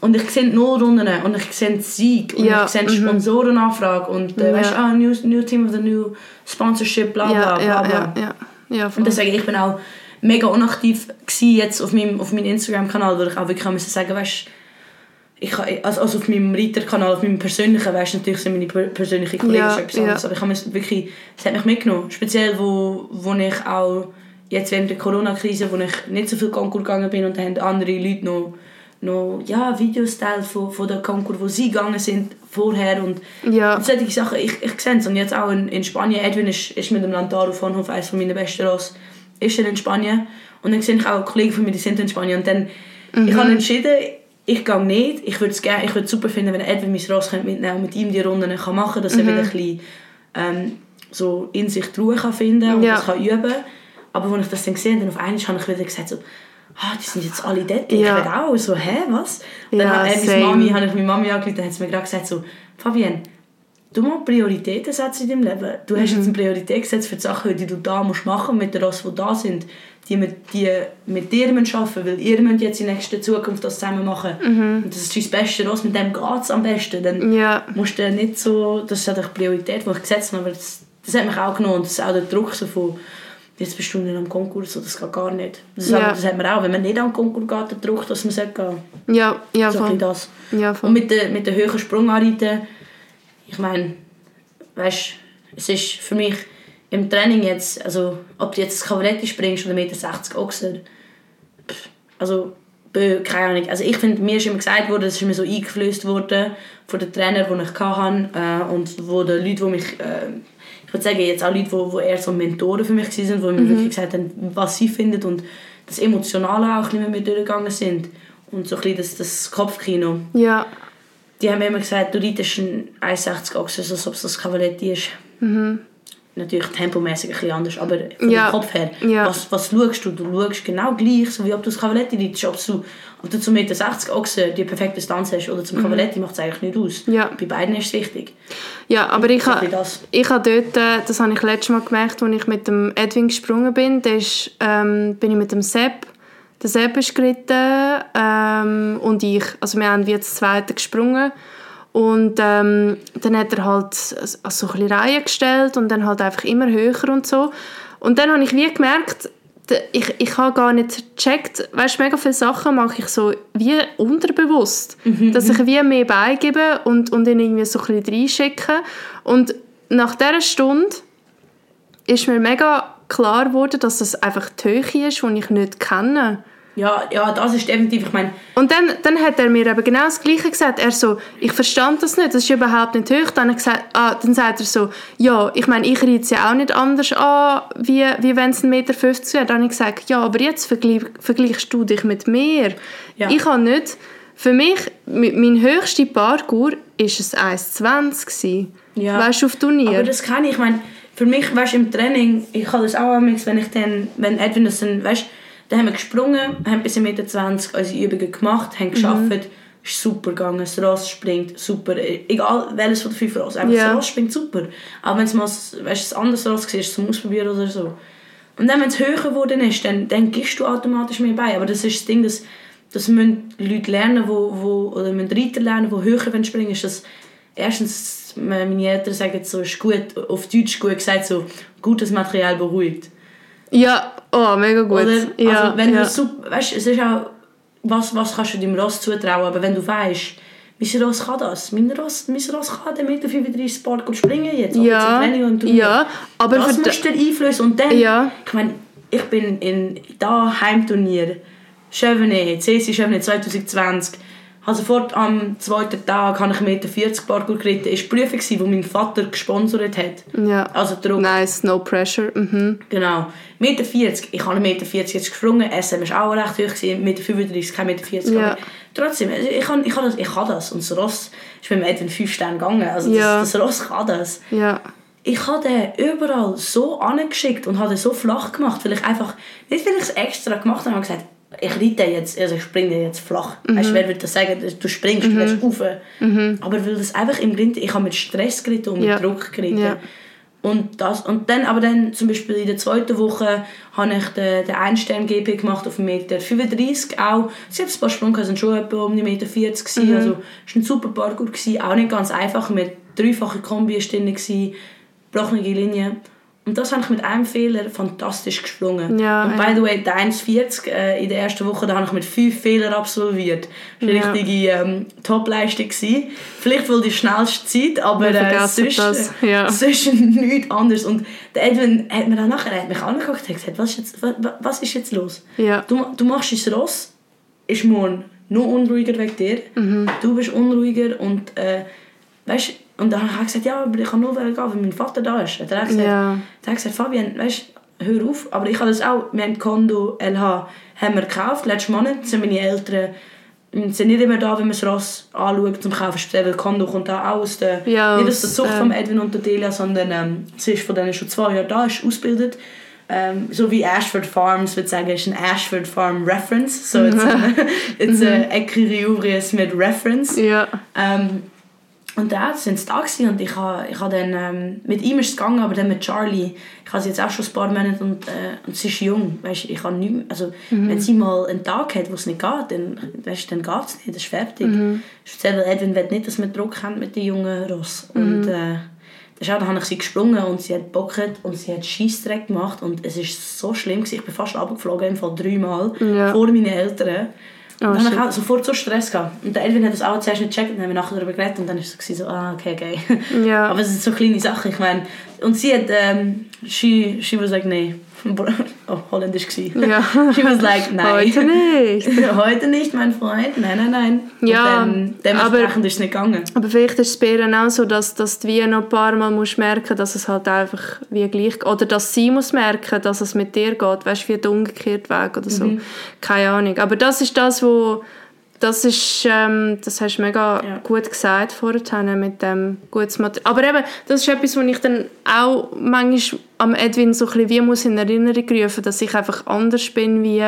Und ich sehe die Nullrunden und ich sehe den Sieg und Ja, ich sehe die mhm. Sponsorenanfrage und äh, Ja. weißt, ah, new, new Team of the New Sponsorship, bla bla ja, bla. ja, bla. ja, ja. Und deswegen, ich bin auch mega unaktiv jetzt auf meinem, auf meinem Instagram-Kanal, weil ich auch wirklich müssen sagen, weißt, ich, also, also auf meinem Reiter-Kanal, auf meinem persönlichen, weißt, natürlich sind meine per- persönlichen Kollegen Ja, schon etwas anderes, aber ich habe mir wirklich, es hat mich mitgenommen, speziell wo, wo ich auch jetzt während der Corona-Krise, wo ich nicht so viel Konkurs gegangen bin und haben andere Leute noch, noch ja, Videos geteilt von, von den Konkurs, wo sie gegangen sind vorher und ja, und solche Sachen, ich, ich sehe es. Und jetzt auch in, in Spanien, Edwin ist, ist mit dem Landaro von Hof, eines meiner besten Ross, ist er in Spanien. Und dann sehe ich auch Kollegen von mir, die sind in Spanien. Und dann, ich habe entschieden, ich gehe nicht. Ich würde es ich würde super finden, wenn Edwin mein Ross könnte mitnehmen und mit ihm die Runden kann machen dass er wieder ein bisschen ähm, so in sich die Ruhe kann finden und Ja. das kann üben. Aber als ich das dann gesehen habe, dann auf einmal habe ich wieder gesagt, so, ah, die sind jetzt alle dort, ich Ja. will auch. So, hä, was? Und Ja, dann hat er meine. Mami, habe ich meine Mami angerufen, dann hat sie mir gerade gesagt, so, Fabienne, du musst Prioritäten setzen in deinem Leben. Du hast jetzt eine Priorität gesetzt für die Sachen, die du da musst machen mit den Ross, die da sind, die mit, die mit dir arbeiten müssen, weil ihr müsst jetzt in der nächsten Zukunft das zusammen machen. Und das ist dein beste Ross, mit dem geht es am besten. Dann Ja. musst du nicht so, das ist halt eine Priorität, die ich gesetzt habe, aber das, das hat mich auch genommen und das ist auch der Druck so von, jetzt bist du nicht am Konkurs, so, das geht gar nicht. Das, Ja. hat, das hat man auch, wenn man nicht am Konkurs geht, der Druck, dass man sollte gehen. Ja, ja, So voll. das. Ja, Und voll. mit der, mit der höheren Sprunganreiten, ich meine, weißt, es ist für mich im Training jetzt, also ob du jetzt Cavaletti springst oder 1,60 Meter Ochser, also keine Ahnung. Also ich finde, mir ist immer gesagt worden, das ist mir so eingeflößt worden von den Trainern, die ich hatte äh, und von den Leuten, die mich, äh, ich würde sagen, jetzt auch Leute, die, die eher so Mentoren für mich waren, die mir wirklich gesagt haben, was sie finden und das Emotionale auch ein bisschen mit mir durchgegangen sind und so ein bisschen das, das Kopfkino. Ja, die haben mir immer gesagt, du reitest einen 1,60 Ochsen, als ob es das Cavaletti ist. Natürlich tempomäßig ein bisschen anders, aber vom Mhm. Ja. Kopf her. Ja. Was, was schaust du? Du schaust genau gleich, so wie ob du das Cavaletti reitest. Ob du, ob du zum 1,60 Meter Ochsen die perfekte Distanz hast oder zum Cavaletti, macht es eigentlich nicht aus. Mhm. Ja. Bei beiden ist es wichtig. ja aber ich habe ich habe dort, äh, das habe ich letztes Mal gemerkt, als ich mit dem Edwin gesprungen bin, da ist, ähm, bin ich mit dem Sepp, der Sepp ist geritten ähm, und ich, also wir haben wie das zweite gesprungen und ähm, dann hat er halt so ein Reihen gestellt und dann halt einfach immer höher und so. Und dann habe ich wie gemerkt, ich, ich habe gar nicht gecheckt, weißt, mega viele Sachen mache ich so wie unterbewusst, dass ich wie mehr beigebe und, und ihn irgendwie so ein bisschen reinschicke. Und nach dieser Stunde ist mir mega klar geworden, dass das einfach die Höhe ist, die ich nicht kenne. Ja, ja, das ist definitiv, ich meine, Und dann, dann hat er mir eben genau das Gleiche gesagt. Er so, ich verstand das nicht, das ist überhaupt nicht hoch. Dann, gesagt, ah, dann sagt er so, ja, ich meine, ich reite es ja auch nicht anders an, wie, wie wenn es 1,50 Meter wäre. Dann habe ich gesagt, ja, aber jetzt vergleich, vergleichst du dich mit mir. Ja. Ich habe nicht, für mich, mi- mein höchster Parkour war ein 1,20 gewesen. Ja. Weißt du, auf Turnier. Aber das kann ich. Ich meine, für mich, weißt, im Training, ich habe das auch amigs, wenn ich dann, wenn Edwin das dann, weißt, dann haben wir gesprungen, haben bis 1,20 Meter unsere Übungen gemacht, haben geschafft, ist super gegangen, das Ross springt super, egal welches von den fünf Ross, einfach Ja. das Ross springt super. Auch wenn es mal weißt, ein anderes Ross war, zum Ausprobieren oder so. Und dann, wenn es höher geworden ist, dann, dann gibst du automatisch mehr bei. Aber das ist das Ding, dass, das müssen Leute lernen, wo, wo, oder müssen Reiter lernen, die höher springen ist das erstens, meine Eltern sagen so, ist gut, auf Deutsch gut gesagt, so, gutes Material beruhigt. ja, oh, mega gut. Oder? ja, also, wenn ja. du super, weißt, es ist auch, was, was kannst du deinem Ross zutrauen, aber wenn du weißt, mein Ross kann das, mein Ross, mein Ross kann den Meter 35 Sport gut springen jetzt, ja, und ja, aber das musst du einflößen und dann, Ja. ich meine, ich bin in da Heimturnier, Chevenet, CC Chevenet 2020, habe sofort am zweiten Tag habe ich 1,40 Meter Parkour geritten. Das war die Prüfung, die mein Vater gesponsert hat. ja. Also Druck. Nice, no pressure. Mhm. Genau. 1,40 Meter. Ich habe 1,40 Meter jetzt gesprungen. SM war auch recht hoch. 1,35 Meter, kein 1,40 Meter. Ja. Aber trotzdem, also ich kann, ich, kann das, ich kann das. Und das Ross ist mit Edwin 5 Sterne gegangen. Also das, Ja. das Ross kann das. Ja. Ich habe den überall so angeschickt und habe den so flach gemacht, weil ich einfach, nicht weil ich es extra gemacht habe, habe gesagt, ich reite jetzt, also ich springe jetzt flach. Weißt, wer würde das sagen, du springst, du willst rauf. Aber weil das einfach im Grind, ich habe mit Stress geritten und mit Ja. Druck geritten. Ja. Und, das, und dann, aber dann zum Beispiel in der zweiten Woche habe ich den, den Einstern-GP gemacht auf 1,35 Meter auch. Sie hat ein paar Sprünge, sind schon etwa um die 1,40 Meter. gewesen. Also es war ein super Parkour, gewesen. auch nicht ganz einfach. Mit dreifache Kombi war drin, gebrochene Linie. Und das habe ich mit einem Fehler fantastisch gesprungen. Ja, und by the way, der 1,40 äh, in der ersten Woche, da habe ich mit fünf Fehlern absolviert. Das war eine richtige ähm, Top-Leistung. gewesen. Vielleicht wohl die schnellste Zeit, aber äh, sonst, das, äh, ja. sonst nichts anderes. Und der Edwin hat mir dann nachher er hat mich angeguckt und gesagt, was ist jetzt, was, was ist jetzt los? Ja. Du, du machst dein Ross, ist morgen noch unruhiger wegen dir. Mhm. Du bist unruhiger und äh, weißt, und dann habe ich gesagt, ja, aber ich kann nur gehen, weil mein Vater da ist. Hat er gesagt, Ja. hat gesagt, Fabian, weißt, hör auf. Aber ich habe das auch, wir haben Kondo LH haben wir gekauft, letzten Monat sind meine Eltern sind nicht immer da, wenn man das Ross anschaut zum Kaufen. Speziell, Kondo kommt auch aus der, Ja, nicht aus der aus, Zucht ähm, von Edwin und der Delia, sondern ähm, sie ist von denen schon zwei Jahre da, ist ausgebildet. Ähm, so wie Ashford Farms, würde ich sagen, ist ein Ashford Farm Reference. So, it's, a, it's a Equilibrius mit Reference. Ja. Ähm, und dann sind sie da gewesen und ich habe ich ha dann, ähm, mit ihm ist es gegangen, aber dann mit Charlie, ich habe sie jetzt auch schon ein paar Monate und, äh, und sie ist jung, weißt, ich kann nicht mehr, also Mhm. wenn sie mal einen Tag hat, wo es nicht geht, dann, weißt, dann geht es nicht, das ist fertig. Mhm. Speziell Edwin will nicht, dass wir Druck haben mit den jungen Ross. Und Mhm. äh, das ist auch, dann habe ich sie gesprungen und sie hat bocket und sie hat Scheissdreck gemacht und es ist so schlimm gewesen. ich bin fast abgeflogen, im Fall dreimal, Ja. vor meinen Eltern. Oh, und dann shit. habe ich auch sofort so Stress gehabt. Und der Elvin hat das auch zuerst nicht gecheckt und dann haben wir nachher darüber geredet und dann war es so, ah, okay, okay. Ja. Aber es sind so kleine Sachen, ich meine. Und sie hat, ähm, she, she was like, nee. Oh, holländisch gewesen. Ja. She was like, nein. Heute nicht. Heute nicht, mein Freund. Nein, nein, nein. Ja, und dann, dementsprechend ist es nicht gegangen. Aber vielleicht ist es bei ihr auch so, dass, dass du wie noch ein paar Mal musst merken dass es halt einfach wie gleich Oder dass sie muss merken, dass es mit dir geht. Weißt du, wie der umgekehrte Weg oder so. Mhm. Keine Ahnung. Aber das ist das, wo... Das ist... Ähm, das hast du mega Ja. gut gesagt vorhin mit dem gutes Material. Aber eben, das ist etwas, wo ich dann auch manchmal am Edwin so ein bisschen wie muss in Erinnerung rufen, dass ich einfach anders bin wie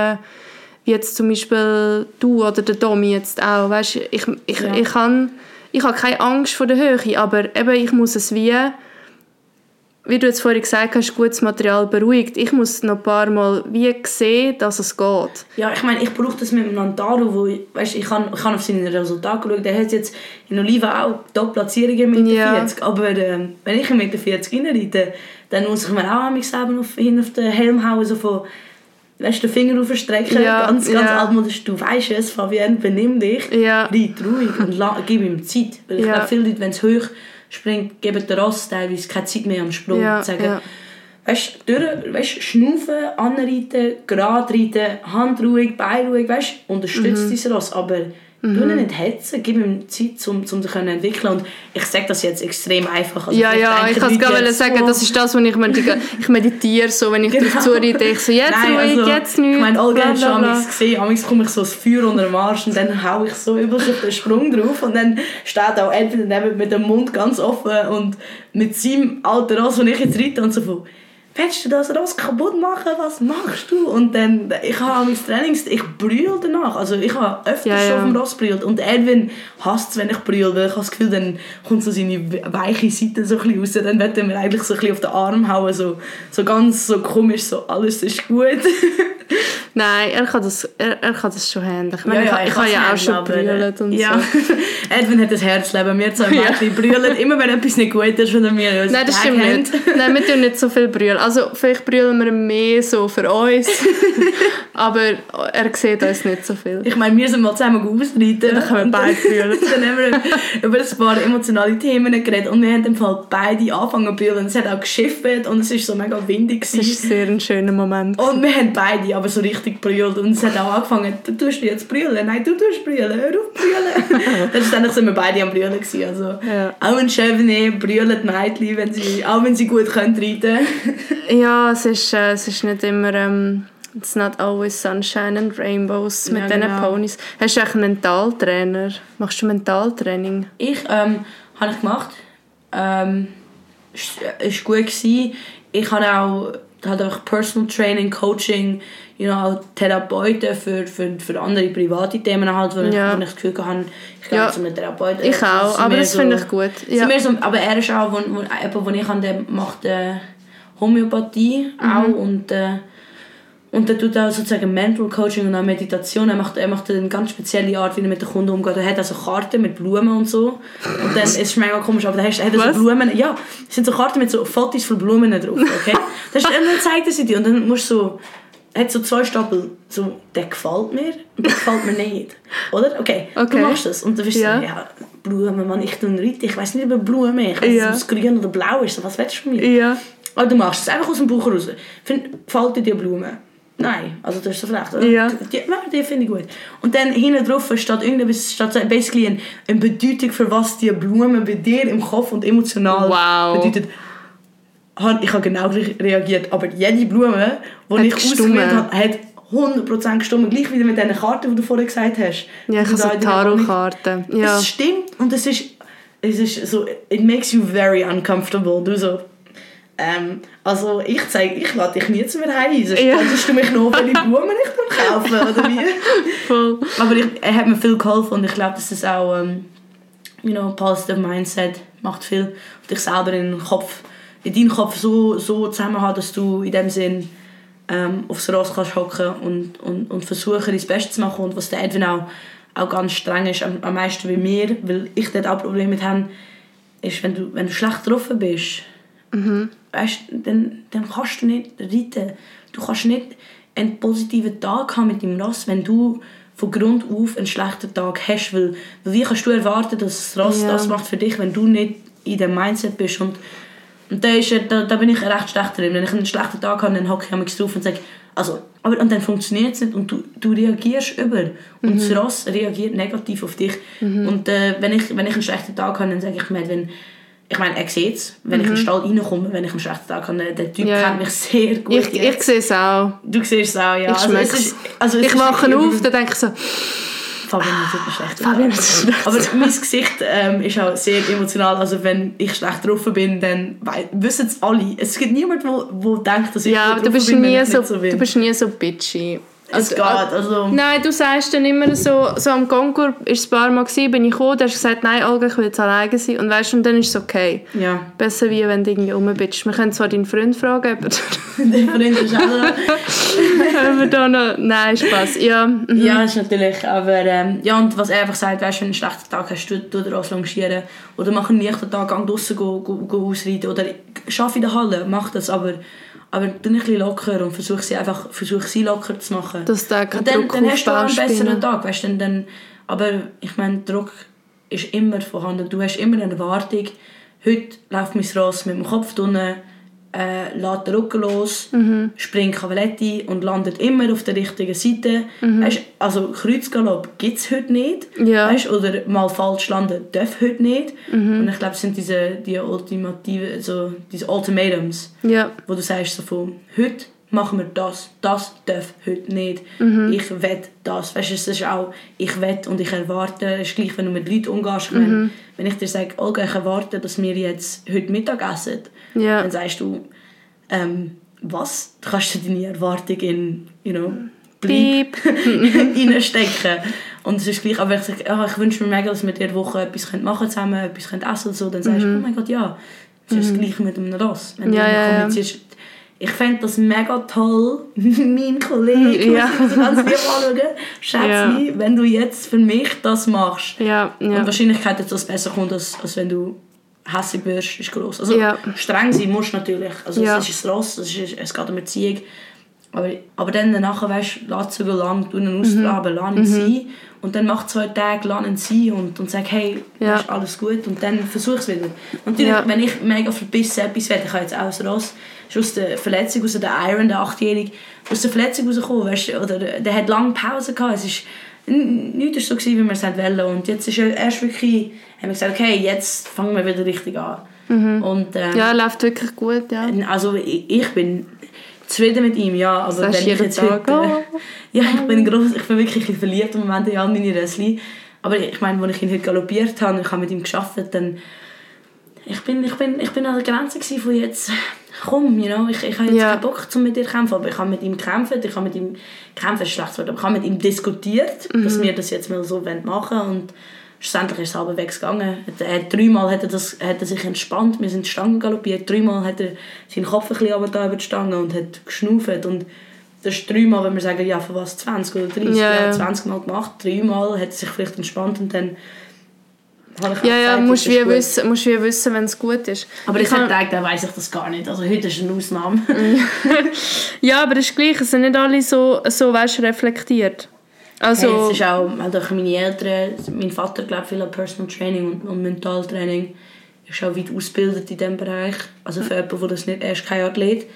wie jetzt zum Beispiel du oder der Domi jetzt auch. Weißt, ich, ich, Ja. ich, kann, ich habe keine Angst vor der Höhe, aber eben, ich muss es wie, wie du jetzt vorhin gesagt hast, gutes Material beruhigt. Ich muss noch ein paar Mal wie sehen, dass es geht. Ja, ich meine, ich brauche das mit dem Nantaro, wo, ich- weißt, ich habe ich habe auf seine Resultate geschaut, der hat jetzt in Oliva auch Top-Platzierungen mit Ja. 40, aber ähm, wenn ich mit 40 reinreite, dann muss ich mir auch einmal selber auf, hin auf den Helm hauen, so von, weißt, den Finger aufstrecken, Ja, ganz, ganz ja. altmodisch, du weißt es, Fabienne, benimm dich, Ja. reit ruhig und gib ihm Zeit, weil ich Ja. glaube, viele Leute, wenn es hoch springt, geben der Ross teilweise keine Zeit mehr am Sprung, Ja, sagen, ja. Weißt du, weißt, schnaufen, anreiten, gerade reiten, Hand ruhig, Bein ruhig, weißt unterstützt mhm. dein Ross, aber mhm. du ihn nicht hetzen, gib ihm Zeit, um, um sich zu entwickeln. Und ich sage das jetzt extrem einfach. Also ja, ja, ich kann es gerade sagen, oh, das ist das, was ich meditiere. Ich meditiere so, wenn ich Genau. darauf zureite. Ich so, jetzt Nein, ruhig, also, jetzt nichts. Ich meine, Olga bla, hat schon amigs gesehen, amigs komme ich so das Feuer unter dem Arsch und dann hau ich so übelst auf den Sprung drauf und dann steht auch entweder neben mit dem Mund ganz offen und mit seinem alten Ross, den ich jetzt reite und so von willst du das Ross kaputt machen, was machst du? Und dann, ich habe amigs Trainings, ich brülle danach, also ich habe öfters Ja, schon ja. auf dem Ross brüllt und Edwin hasst es, wenn ich brülle, weil ich habe das Gefühl, dann kommt so seine weiche Seite so ein bisschen raus, dann wird er mir eigentlich so ein bisschen auf den Arm hauen, so, so ganz so komisch, so alles ist gut. Nein, er das, kann das schon handeln. Ich meine, ich, ich, habe ja auch schon brüllt und ja. so. Edwin hat ein Herzleben, wir zwei Mädchen brüllen immer, wenn etwas nicht gut ist, oder wir uns Nein, das stimmt haben. nicht. Nein, wir tun nicht so viel brüllen. Also vielleicht brüllen wir mehr so für uns, aber er sieht uns nicht so viel. Ich meine, wir sind mal zusammen ausreiten. Dann können wir beide brüllen. dann haben wir über ein paar emotionale Themen geredet und wir haben im Fall beide angefangen zu brüllen. Es hat auch geschifft und es war so mega windig. Das gewesen. ein sehr ein schöner Moment. Und wir haben beide aber so richtig brüllt und es hat auch angefangen, du tust jetzt brüllen, nein, du tust brüllen, hör auf brüllen. dann sind wir beide am brüllen gewesen, also Ja. auch in Chevenet brüllen die Mädchen, wenn sie, auch wenn sie gut können reiten Ja, es ist, äh, es ist nicht immer... Ähm, It's not always sunshine and rainbows mit Ja, diesen genau. Ponys. Hast du eigentlich einen Mentaltrainer? Machst du Mentaltraining? Ich ähm, habe ich gemacht. Ähm, es war gut. Gewesen. Ich habe auch halt auch Personal Training, Coaching, you know, auch Therapeuten für, für, für andere private Themen halt, wo, Ja. ich, wo ich das Gefühl habe, ich gehe Ja. zu einem Therapeuten. Ich auch, aber das finde ich gut. Ja. so, aber er ist auch, wo, wo, jemand, wo ich an der macht äh, Homöopathie Mhm. auch und äh, und er tut auch sozusagen Mental Coaching und auch Meditation. Er macht, er macht eine ganz spezielle Art, wie er mit den Kunden umgeht. Er hat also Karten mit Blumen und so. Und dann ist es mega komisch, aber hast- hat er Was? so Blumen. Ja, es sind so Karten mit so Fotos von Blumen drauf, okay? das ist, und dann zeigt er sie dir und dann musst du so... Hat so zwei Stapel, so, der gefällt mir und der gefällt mir nicht. Oder? Okay, Okay. du machst das. Und dann bist du Ja. so, ja, Blumen, Mann, ich tue Reiten. Ich weiß nicht über Blumen. Ich weiß nicht, ob es grün oder blau ist. Was willst du von mir? Ja. Aber du machst es einfach aus dem Bauch raus. Gefällt dir die Blume? Nein, also das ist so schlecht. oder? Ja. Die, die finde ich gut. Und dann hinten drauf steht irgendetwas, steht basically eine, eine Bedeutung für was die Blume bei dir im Kopf und emotional Wow. bedeutet. Ich habe genau gleich reagiert, aber jede Blume, die Hat ich ausgewählt habe, hat 100% gestimmt. Gleich wieder mit diesen Karten, die du vorher gesagt hast. Ja, ich Die habe so Tarotkarten. Ja. es stimmt und es ist, es ist so, it makes you very uncomfortable. Du so, ähm, also ich zeige, ich lade dich nie zu mir heim, sonst Ja. ja. du mich noch, welche Blumen ich dann kaufen oder wie. Voll. Aber ich, er hat mir viel geholfen und ich glaube, dass es auch, ähm, you know, positive Mindset macht viel. Und dich selber in den Kopf, in deinen Kopf so, so zusammen haben, dass du in dem Sinn ähm, aufs Ross kannst hocken und, und, und versuchen, dein Bestes zu machen. Und was der Edwin auch, auch ganz streng ist, am, am meisten bei mir, weil ich dort auch Probleme mit habe, ist, wenn du, wenn du schlecht getroffen bist, Mhm. weißt, dann, dann kannst du nicht reiten. Du kannst nicht einen positiven Tag haben mit deinem Ross, wenn du von Grund auf einen schlechten Tag hast. Weil, weil wie kannst du erwarten, dass das Ross Ja. das macht für dich, wenn du nicht in dem Mindset bist? Und, und da, ist, er- da, da bin ich recht schlecht drin. Wenn ich einen schlechten Tag habe, dann hocke ich mich drauf und sage, also, aber und dann funktioniert es nicht und du, du reagierst über. Und das Ross reagiert negativ auf dich. Und äh, wenn, ich, wenn ich einen schlechten Tag habe, dann sage ich mir, wenn, ich meine, er sieht es, wenn ich in den Stall reinkomme, wenn ich einen schlechten Tag habe, der Typ Ja. kennt mich sehr gut. Ich, ich sehe es auch. Du siehst es auch, ja. Ich es ist, also Ich wache auf, dann denke ich so, Fabian hat super schlecht. Fabian hat einen schlechten Aber mein Gesicht ähm, ist auch sehr emotional. Also wenn ich schlecht drauf bin, dann wissen es alle. Es gibt niemanden, der denkt, dass ich ja, gut drauf bin, ich so, du bist nie so bitchy. Es geht, also... Nein, du sagst dann immer so, so am Concours ist es ein paar Mal gewesen, bin ich gekommen, du hast gesagt, nein, Olga, ich will jetzt alleine sein. Und weißt du, dann ist es okay. Ja. Besser wie wenn du irgendwie rumbitst. Wir können zwar deinen Freund fragen, aber, Der Freund ist auch da. aber da noch... Nein, Spaß. Ja, mhm. Ja, ist natürlich. Aber ähm, ja, und was er einfach sagt, weißt, wenn du einen schlechten Tag hast, du, du dir longieren. Oder mach einen leichten Tag, geh draussen go, go, go ausreiten. Oder schaff in der Halle, mach das. Aber, aber tu ein bisschen locker und versuch sie einfach versuch sie locker zu machen. dass da kein und dann, Druck dann hast du auch einen besseren. Tag. Weißt, dann, dann, aber ich meine, Druck ist immer vorhanden. Du hast immer eine Erwartung. Heute läuft mein Ross mit dem Kopf drinnen, äh, lässt den Rücken los, Mhm. springt Cavaletti und landet immer auf der richtigen Seite. Weisst, also Kreuzgalopp gibt es heute nicht. Mhm. Ja. Weisst, oder mal falsch landen darf heute nicht. Mhm. Und ich glaube, es sind diese, die ultimative, so, diese Ultimatums Ja, wo du sagst so von, heute machen wir das, das darf heute nicht. Mhm. Ich will das. Weißt du, es ist auch, ich will und ich erwarte, es ist gleich, wenn du mit Leuten umgehst. Ich meine, Mhm. Wenn ich dir sage, Olga, ich erwarte, dass wir jetzt heute Mittag essen, ja. dann sagst du, ähm, was? Du kannst dir deine Erwartung in, you know, Bleib reinstecken. Und es ist gleich, aber ich sage, ah, ich wünsche mir mega, dass wir diese Woche etwas können machen zusammen, etwas können essen und so, dann sagst du, oh mein Gott, ja. Es ist das Gleiche mit einem Ross. Wenn Mhm. Ja, du ja. kommunizierst, ich fände das mega toll, mein Kollege, Ja. ja. muss ich ganz lieb anschauen, Schätzli, Ja. wenn du jetzt für mich das machst. Ja, Und die ja. Wahrscheinlichkeit, dass das besser kommt, als, als wenn du hässlich wirst, ist groß. Also Ja. streng sein musst du natürlich. Also Ja. es ist ein Ross, es, ist, es geht um Erziehung. Aber, aber dann nachher weißt du, lass es lang, du ihn austraben, lass ihn sein. Und dann mach zwei Tage, lass ihn sein und, und sag, hey, Ja. ist alles gut. Und dann versuch es wieder. Natürlich, Ja. wenn ich mega verbissen etwas will, ich habe jetzt auch Ross, ist aus der Verletzung, aus der Iron, der 8-Jährige, aus der Verletzung rausgekommen, weißt du, oder der hat lange Pause gehabt. Es ist, n- nichts war so, gewesen, wie wir es wollten. Und jetzt ist er erst wirklich, haben wir gesagt, okay, jetzt fangen wir wieder richtig an. Und, ähm, Ja, läuft wirklich gut, ja. also ich, ich bin zufrieden mit ihm, ja. Aber Sagst wenn ich jetzt Tag, heute, «Oh». ja, ich bin groß, ich bin wirklich ein verliebt im Moment in all meine Rössli. Aber ich meine, als ich ihn heute galoppiert habe, ich habe mit ihm geschafft, dann ich bin, ich bin, ich bin an der Grenze von jetzt, komm, you know, ich, ich habe jetzt Ja. keinen Bock, um mit dir zu kämpfen, aber ich habe mit ihm gekämpft, ich habe mit ihm, kämpfen ist ein schlechtes Wort, aber ich habe mit ihm diskutiert, dass wir das jetzt mal so machen wollen und schlussendlich ist es halbwegs gegangen. Er hat, dreimal hat er, das, hat er sich entspannt, wir sind die Stangen galoppiert, dreimal hat er seinen Kopf ein bisschen runter über die Stange und hat geschnauft und das ist dreimal, wenn wir sagen, ja, für was, 20 oder 30, Ja, ja, ja. 20 Mal gemacht, dreimal hat er sich vielleicht entspannt und dann habe ich Ja, ja, gesagt, musst wie gut. wissen, musst wie wissen, wenn es gut ist. Aber ich ich habe kann, Tage, da weiss ich das gar nicht. Also heute ist eine Ausnahme. Ja, aber das ist gleich, es sind nicht alle so, so weißt, reflektiert. Also, Hey, es ist auch auch durch meine Eltern, mein Vater glaubt viel an Personal Training und, und Mentaltraining. Ist auch weit ausgebildet in diesem Bereich. Also für jemanden, der das nicht, er ist kein Athlet.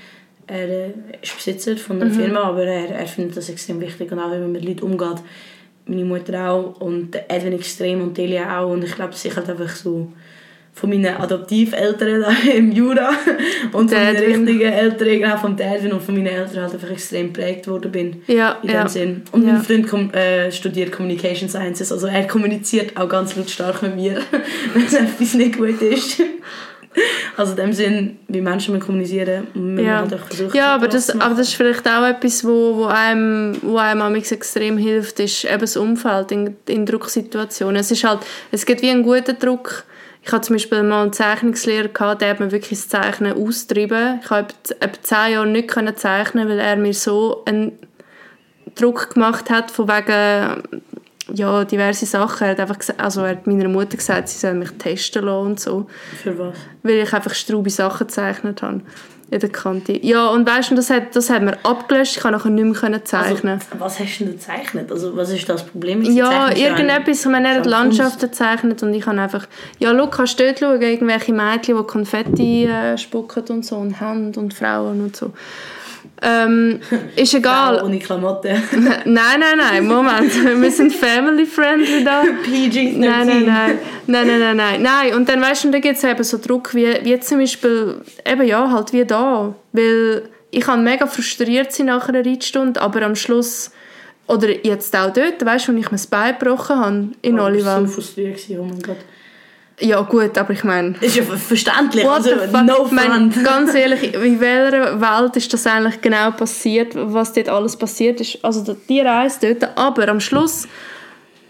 Er ist Besitzer von einer Firma, aber er, er findet das extrem wichtig und auch wie man mit Leuten umgeht. Meine Mutter auch und Edwin extrem und Delia auch und ich glaube, das ist halt einfach so von meinen Adoptiveltern im Jura und von meinen Edwin. richtigen Eltern, genau, von der Edwin und von meinen Eltern halt einfach extrem geprägt worden bin ja, in ja. dem Sinn. Und Ja. mein Freund kom äh, studiert Communication Sciences, also er kommuniziert auch ganz lautstark mit mir, wenn es etwas nicht gut ist. Also in dem Sinn, wie Menschen mit kommunizieren, müssen wir Ja, halt einfach versuchen, ja aber, das, aber das ist vielleicht auch etwas, wo, wo einem, wo einem extrem hilft, ist eben das Umfeld in, in Drucksituationen. Es ist halt, es gibt wie einen guten Druck. Ich hatte zum Beispiel mal einen Zeichnungslehrer, gehabt, der hat mir wirklich das Zeichnen austrieben. Ich konnte etwa, zehn Jahre nicht können zeichnen, weil er mir so einen Druck gemacht hat, von wegen ja, diverse Sachen. Er hat, einfach gesagt, also er hat meiner Mutter gesagt, sie soll mich testen lassen und so Für was? weil ich einfach straube Sachen gezeichnet habe in der Kante. Ja, und weißt du, das hat, das hat mir abgelöscht, ich konnte nachher nicht mehr können zeichnen. Also, was hast du denn gezeichnet? Also, was ist das Problem? Ist ja irgendetwas, ich meine, er hat Landschaften gezeichnet und ich habe einfach, ja, schau, kannst du dort schauen, irgendwelche Mädchen, die Konfetti äh, spucken und so und Hände und Frauen und so. Ähm, ist egal. Ohne Klamotten. nein, nein, nein, Moment, wir sind family-friendly da. PG-13. Nein, nein, nein. Nein, nein, nein, nein. nein. Und dann weißt du, da gibt es eben so Druck, wie, wie zum Beispiel, eben ja, halt wie da. Weil ich kann mega frustriert sein nach einer Reitstunde, aber am Schluss, oder jetzt auch dort, weißt du, als ich mir das Bein gebrochen habe in Oh, ich war so frustriert, oh mein Gott. Ja gut, aber ich meine... Das ist ja ver- verständlich. Also, no front. ganz ehrlich, in welcher Welt ist das eigentlich genau passiert, was dort alles passiert ist? Also die Reise dort, aber am Schluss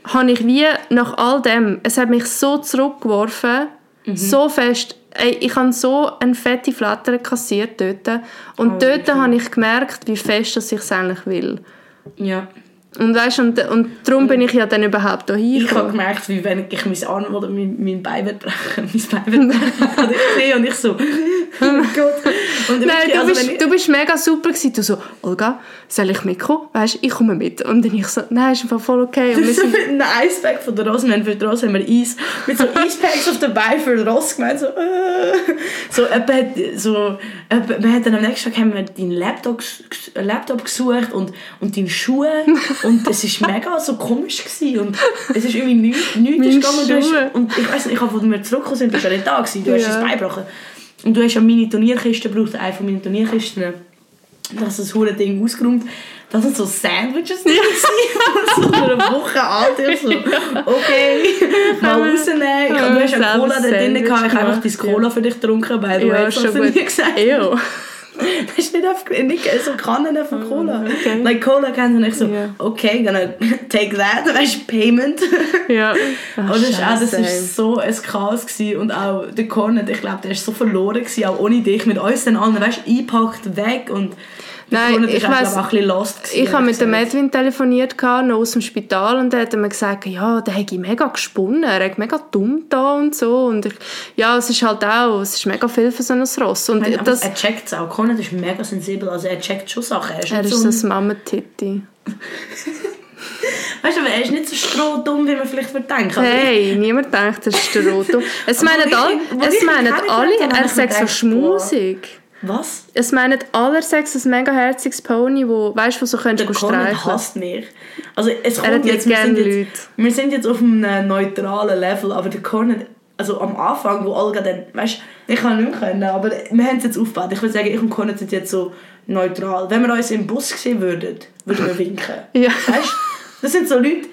habe ich wie nach all dem, es hat mich so zurückgeworfen, Mhm. so fest, ey, ich habe so eine fette Flatter kassiert dort und Oh, dort okay. habe ich gemerkt, wie fest dass ich es eigentlich will. Ja. Und weißt, und, und darum bin ich ja dann überhaupt hier Ich habe gemerkt, wie wenn ich mein Arm oder mein, mein Bein brechen, mein Bein brechen. und ich sehe und ich so, oh mein Gott. Und Nein, du, also bist, ich- du bist mega super gewesen. Du so, Olga, soll ich mitkommen? Weißt, ich komme mit. Und dann ich so, nein, ist einfach voll okay. Und wir sind, mit einem Eispack von der haben für die Ross haben wir Eis, mit so Eispacks auf dabei für die Ross gemeint, so, äh. so, hat, so, jemand, wir haben dann am nächsten Tag haben wir deinen Laptop, Laptop gesucht und, und deine Schuhe und es ist mega so komisch gewesen und es ist irgendwie nichts, nichts gegangen und, du Schuhe. hast, und ich weiss nicht, ich habe, als wir zurückgekommen sind, bist du ja nicht da gewesen, du hast Ja. das Bein gebrochen und du hast ja meine Turnierkiste gebraucht, eine von meinen Turnierkisten das ist das hure Ding ausgeräumt. Das sind so Sandwiches drin. gewesen. so eine Woche alt. Ich so, okay, mal rausnehmen. Ich, du hast ja Cola da drin gehabt. Ich habe einfach dein Cola für dich getrunken. The way, ja, du gut. nie gesagt. Ew. Das ist nicht einfach nicht so Kannen von Cola. okay. Like Cola kennt und ich so, Ja. okay, gonna take that. Weißt du, Payment. Ja. Und das, auch, das ist so ein Chaos gewesen. und auch der Cornet, ich glaube, der ist so verloren gewesen, auch ohne dich, mit uns dann allen, weißt du, eingepackt, weg und Nein, ich auch, weiss- auch ein lost gewesen, Ich habe mit dem. Edwin telefoniert, noch aus dem Spital, und er hat mir gesagt, ja, der hat mega gesponnen, er hat mega dumm da und so. Und ich, ja, es ist halt auch, es ist mega viel für so ein Ross. Und Ich aber das, er checkt es auch. Cornet ist mega sensibel, also er checkt schon Sachen. Er ist, er ist so, das Mama-Titi. weißt du, aber er ist nicht so strohdumm, wie man vielleicht. Aber Hey, niemand denkt, das ist Roto. Es meinen, ich all, es ich meinen alle, er ich sagt so schmusig. ich- Was? Es meinen alle, sagt so ein mega herziges Pony, wo, weißt wo so Der könntest du streicheln. hasst mich. Also es kommt jetzt, wir sind Leute. jetzt, wir sind jetzt auf einem neutralen Level, aber der Cornet, also am Anfang, wo Olga dann, weißt ich kann nicht mehr können, aber wir haben es jetzt aufgebaut. Ich würde sagen, ich und Cornet sind jetzt so neutral. Wenn wir uns im Bus sehen würden, würden wir winken. Ja. Weißt? Das sind so Leute,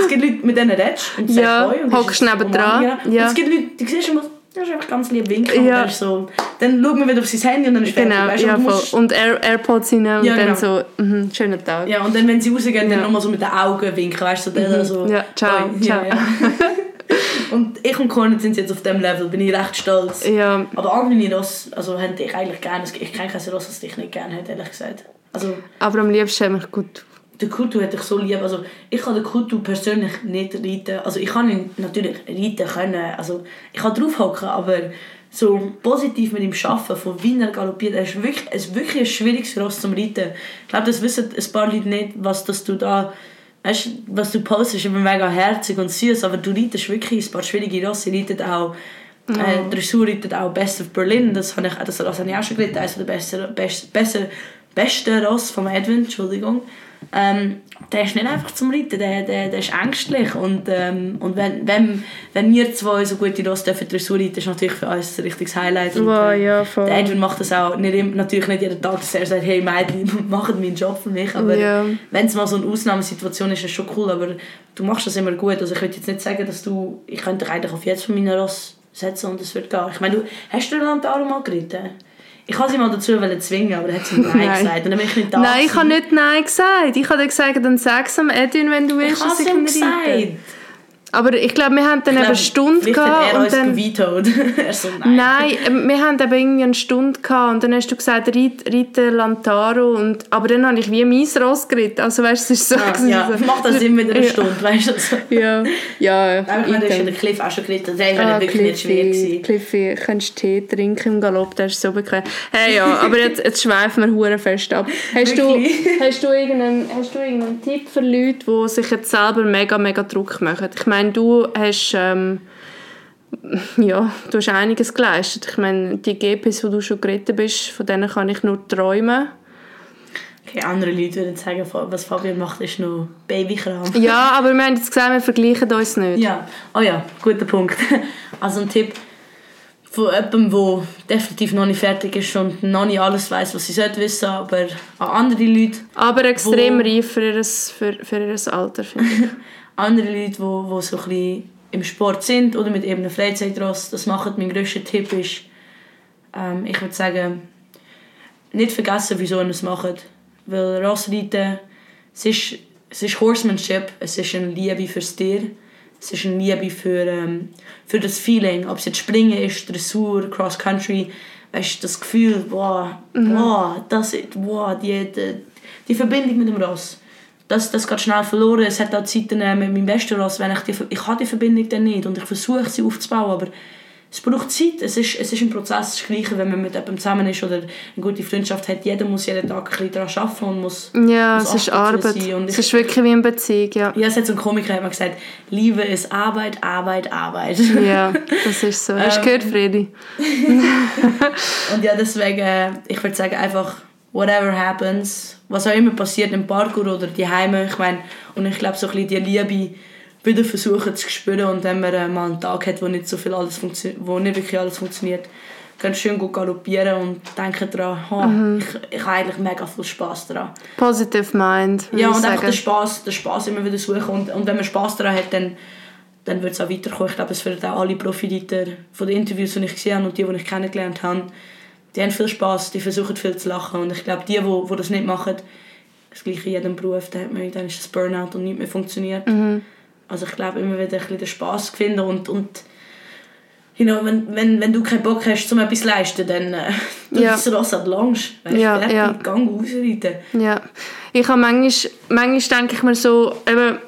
es gibt Leute, mit denen redest und Ja, sagst das hockst nebendran, umarmen, ja. Und es gibt Leute, die siehst du immer, das ist einfach ganz lieb winken. Ja. Und dann, ist so, dann schauen wir wieder auf sein Handy und dann ist fertig. Genau, weißt du? ja, Und musst- Und Air Airpods rein und Ja, dann genau. so, mhm, schönen Tag. Ja, und dann, wenn sie rausgehen, dann Ja. nochmal so mit den Augen winken, weißt du, so, der so. Ja, ciao, Hoi. ciao. Ja, und ich und Cornet sind jetzt auf dem Level, bin ich recht stolz. Ja, Aber andere Ross, also haben dich eigentlich gerne. Ich kenne kein Ross, das dich nicht gerne hat, ehrlich gesagt. Also, aber am liebsten habe ich gut. Der Kutu hätte ich so lieb. Also, ich kann den Kutu persönlich nicht reiten. Also, ich kann ihn natürlich reiten können. Also, ich kann draufhocken, aber so positiv mit ihm arbeiten, von wie er galoppiert, er ist wirklich, es ist wirklich ein schwieriges Ross zum Reiten. Ich glaube, das wissen ein paar Leute nicht, was das du da weißt, was du postest, ist immer mega herzig und süß, aber du reitest wirklich ein paar schwierige Rosse. Sie reiten auch äh, Dressur reitet auch Best of Berlin, das habe ich, das Ross habe ich auch schon geritten, eines der besten, best, besser, besten Ross von Edwin, Entschuldigung. Ähm, der ist nicht einfach zum Reiten, der, der, der ist ängstlich und, ähm, und wenn, wenn, wenn wir zwei so gute Ross dürfen Dressur reiten, ist natürlich für uns ein richtiges Highlight. Und, Wow, äh, ja, voll. der Edwin macht das auch nicht, natürlich nicht jeden Tag, dass er sagt, hey Mädchen, macht meinen Job für mich, aber Ja. wenn es mal so eine Ausnahmesituation ist, ist es schon cool, aber du machst das immer gut, also ich würde jetzt nicht sagen, dass du, ich könnte dich eigentlich auf jetzt von meinen Ross setzen und es wird gehen. Ich meine, du, hast du den Lantaro mal geritten? Ich wollte sie mal dazu zwingen, aber er hat sie Nein, nein gesagt. Und dann bin ich nicht da Nein, ich habe nicht Nein gesagt. Ich habe gesagt, dann sag es am Edwin, wenn du willst, ich dass ich gesagt. Aber ich glaube, wir haben dann glaub, eine Stunde gehabt. Und dann, er so, nein. nein, ähm, wir haben eben irgendwie eine Stunde gehabt und dann hast du gesagt, reite Lantaro. Und, aber dann habe ich wie mein Ross geritten. Also weißt du, es ist so. Ah, ja, ja. macht das immer wieder eine Stunde, weißt du? Also. ja, ja. Aber ich meine, du hast den Cliff auch schon geritten. Der war ah, wirklich Cliffy, nicht schwer. Gewesen. Cliffy, kannst Tee trinken im Galopp, das ist so bequem. Hey, ja, aber jetzt, jetzt schweifen wir hure fest ab. Hast du, hast, du irgendeinen, hast du irgendeinen Tipp für Leute, die sich jetzt selber mega, mega Druck machen? Ich meine, meine, du hast, ähm, ja, du hast einiges geleistet. Ich meine, die GPs, die du schon geritten bist, von denen kann ich nur träumen. Okay, andere Leute würden sagen, was Fabian macht, ist nur Babykram. ja, aber wir haben jetzt gesagt, wir vergleichen uns nicht. Ja, oh ja, guter Punkt. Also ein Tipp von jemandem, der definitiv noch nicht fertig ist und noch nicht alles weiß, was sie sollte wissen, aber an andere Leute. Aber extrem wo, reif für ihr, für, für ihr Alter, finde ich. andere Leute, die, die so ein bisschen im Sport sind oder mit eben einem Freizeitross das machen. Mein grösster Tipp ist, ähm, ich würde sagen, nicht vergessen, wieso ihr es macht. Weil Rossreiten, es ist, es ist Horsemanship, es ist eine Liebe fürs Tier, es ist eine Liebe für, ähm, für das Feeling, ob es jetzt Springen ist, Dressur, Cross Country, weißt du, das Gefühl, wow, mhm. wow, das, wow, die, die, die Verbindung mit dem Ross das, das geht schnell verloren. Es hat auch Zeiten äh, mit meinem besten Ross, wenn ich die, ich habe die Verbindung dann nicht und ich versuche sie aufzubauen, aber es braucht Zeit. Es ist, es ist ein Prozess. Das Gleiche, wenn man mit jemandem zusammen ist oder eine gute Freundschaft hat. Jeder muss jeden Tag ein bisschen daran arbeiten und muss Ja, muss es ist Arbeit. Und es ist wirklich wie eine Beziehung, ja. Ja, es hat so ein Komiker hat gesagt, Liebe ist Arbeit, Arbeit, Arbeit. Ja, das ist so. Hast du gehört, ähm, Freddy? und ja, deswegen, äh, ich würde sagen, einfach whatever happens, was auch immer passiert im Parkour oder die Heime, ich meine, und ich glaube so ein bisschen die Liebe wieder versuchen zu spüren und wenn man äh, mal einen Tag hat, wo nicht so viel alles wo nicht wirklich alles funktioniert, ganz schön gut galoppieren und denken daran, oh, mhm. ich, ich habe eigentlich mega viel Spaß daran. Positive Mind. Ja, und einfach den Spaß, den Spaß immer wieder suchen und, und wenn man Spaß daran hat, dann dann wird es auch weiterkommen. Ich glaube, es werden auch alle Profiteter von den Interviews, die ich gesehen habe und die, die ich kennengelernt habe, die haben viel Spaß, die versuchen viel zu lachen. Und ich glaube, die, die, die das nicht machen, das gleiche in jedem Beruf, dann, hat man, dann ist das Burnout und nichts mehr funktioniert. Mhm. Also ich glaube, immer wieder ein bisschen den Spass finden und, und you know, wenn, wenn, wenn du keinen Bock hast, um etwas zu leisten, dann äh, du ja. das Ross an Lounge. Weißt, ja, ja. Gang ausreiten. Ja. Ich habe manchmal, manchmal denke ich mir so, eben,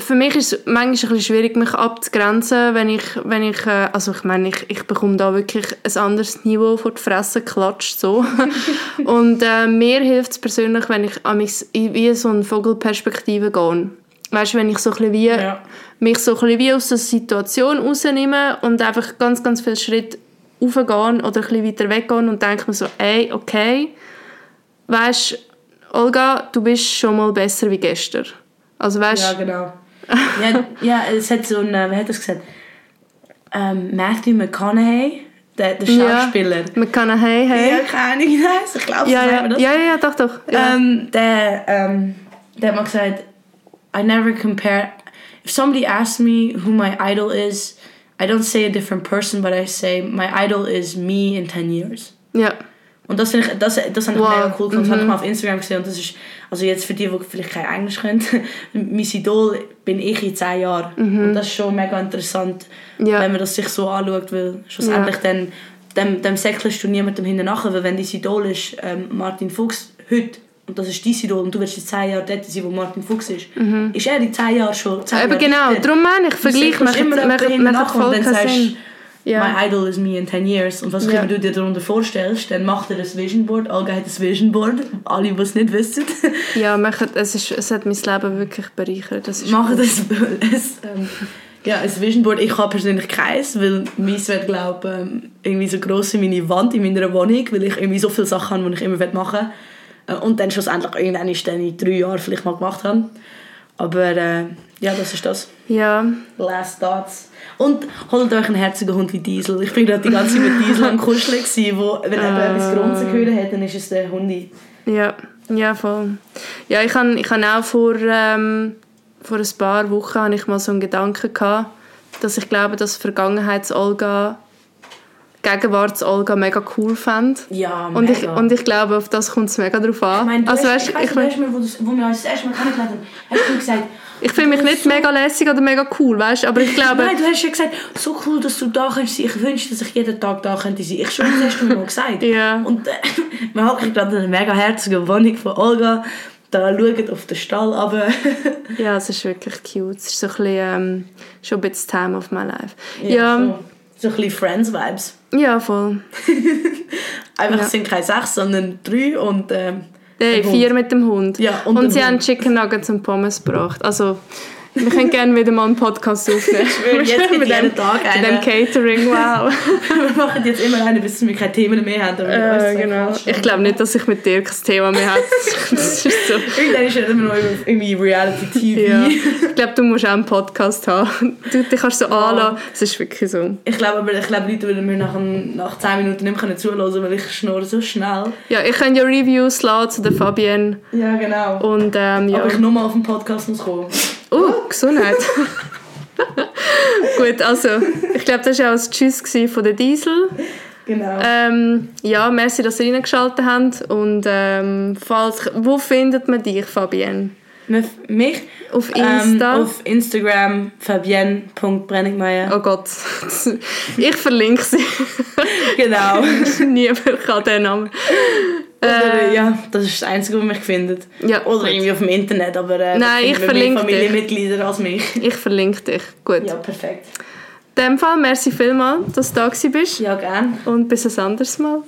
für, mich ist es manchmal ein bisschen schwierig, mich abzugrenzen, wenn ich, wenn ich äh, also ich meine, ich, ich bekomme da wirklich ein anderes Niveau vor die Fresse klatscht, so. und äh, mir hilft es persönlich, wenn ich an mich wie so eine Vogelperspektive gehe. Weißt du, wenn ich so ein wie, ja. mich so ein wie aus der Situation rausnehme und einfach ganz, ganz viele Schritte raufgehen oder ein bisschen weiter weggehen und denke mir so, ey, okay, weißt Olga, du bist schon mal besser wie gestern. Also weißt Ja, genau. ja, ja, es hat so ein, wer hat gesagt? Ähm, Matthew McConaughey, der, der Schauspieler. Ja, McConaughey, hey. Ja, keine Ahnung, wie heißt. Ich glaube, ja, ja. das. Ja, ja, doch, doch. Ja. Ähm, der, ähm, der hat mal gesagt, I never compare... If somebody asks me who my idol is, I don't say a different person, but I say my idol is me in 10 years. Ja. Und das finde ich, das, das habe ich wow. mega cool gefunden. Das habe ich mhm. mal auf Instagram gesehen und das ist, also jetzt für die, die vielleicht kein Englisch können, mein Idol bin ich in 10 Jahren. Mhm. Und das ist schon mega interessant, ja. wenn man das sich so anschaut, weil schlussendlich ja. dann, dem, dem säckelst du niemandem hinterher nachher, weil wenn dein Idol ist ähm, Martin Fuchs heute, und das ist dein Idol und du willst in 10 Jahren dort sein, wo Martin Fuchs ist, mhm. ist er in 10 Jahren schon 10 Jahre genau, darum meine ich, Vergleich macht, macht, macht voll keinen Sinn ja. my idol is me in 10 years. Und was ja. du dir darunter vorstellst, dann macht er ein Vision Board. Olga hat ein Vision Board. Alle, die es nicht wissen. ja, machen, es, ist, es hat mein Leben wirklich bereichert. Das machen das. es, ähm, ja, ein Vision Board. Ich habe persönlich keins, weil meins wird, glaube ähm, irgendwie so gross wie meine Wand in meiner Wohnung, weil ich irgendwie so viele Sachen habe, die ich immer machen will. Und dann schlussendlich irgendwann ist dann in drei Jahren vielleicht mal gemacht haben. Aber äh, ja, das ist das. Ja. Last Thoughts. Und holt euch einen herzigen Hund wie Diesel. Ich bin gerade die ganze Zeit mit Diesel am Kuscheln gewesen, wo, wenn er uh. etwas Grunzen gehört hat, dann ist es der Hundi. Ja, ja voll. Ja, ich habe ich hab auch vor, ähm, vor ein paar Wochen ich mal so einen Gedanken gehabt, dass ich glaube, dass Vergangenheits-Olga Gegenwarts-Olga mega cool fände. Ja, Und ich, mega. und ich glaube, auf das kommt es mega drauf an. Ich meine, also, weißt, ich ich, du hast mir, wo, du, wo wir uns das erste Mal kennengelernt haben, hast du gesagt, ich finde mich nicht mega lässig oder mega cool, weißt aber ich glaube... Nein, du hast ja gesagt, so cool, dass du da kannst sein. Ich wünsche, dass ich jeden Tag da könnte sein. Ich schwöre, das hast du mir mal gesagt. Ja. Und äh, wir hocken gerade in einer mega herzigen Wohnung von Olga. Da schauen auf den Stall runter. Ja, es ist wirklich cute. Es ist so ein bisschen, ähm, schon ein bisschen Time of my life. ja. Ja, So, so ein bisschen Friends-Vibes. ja, voll. Einfach Ja. es sind keine sechs, sondern drei und ähm, Der Hund. vier mit dem Hund. Ja, und und sie haben Hund. Chicken Nuggets und Pommes gebracht. Also, wir können gerne wieder mal einen Podcast aufnehmen. schwöre, jetzt mit jeden Tag Mit dem einen. Catering, wow. wir machen jetzt immer einen, bis wir keine Themen mehr haben. wir äh, genau. quatschen. Ich glaube nicht, dass ich mit dir kein Thema mehr habe. Das ist so. Irgendwann ist ja immer noch irgendwie Reality-TV. Ja. Ich glaube, du musst auch einen Podcast haben. Du dich kannst so anlassen. Es ist wirklich so. Ich glaube, aber ich glaube, Leute würden mir nach, nach 10 Minuten nicht mehr zuhören, weil ich schnurre so schnell. Ja, ich kann ja Reviews laden zu der Fabienne. Ja, genau. Und ähm, ja. Aber ich nur mal auf den Podcast muss kommen. Oh, Gesundheit. Gut, also, ich glaube, das war auch das Tschüss von der Diesel. Genau. Ähm, ja, merci, dass ihr reingeschaltet habt. Und ähm, falls, wo findet man dich, Fabienne? Mich- Mich Auf Insta? Ähm, auf Instagram fabienne.brennigmeier. Oh Gott, ich verlinke sie. Genau. Niemand kann den Namen. Oder, ja, das ist das Einzige, was mich findet. Ja, Oder gut. irgendwie auf dem Internet, aber äh, Nein, ich verlinke. Familienmitglieder als mich. Ich verlinke dich. Gut. Ja, perfekt. In dem Fall, merci vielmals, dass du da bist. Ja, gern. Und bis ein anderes Mal.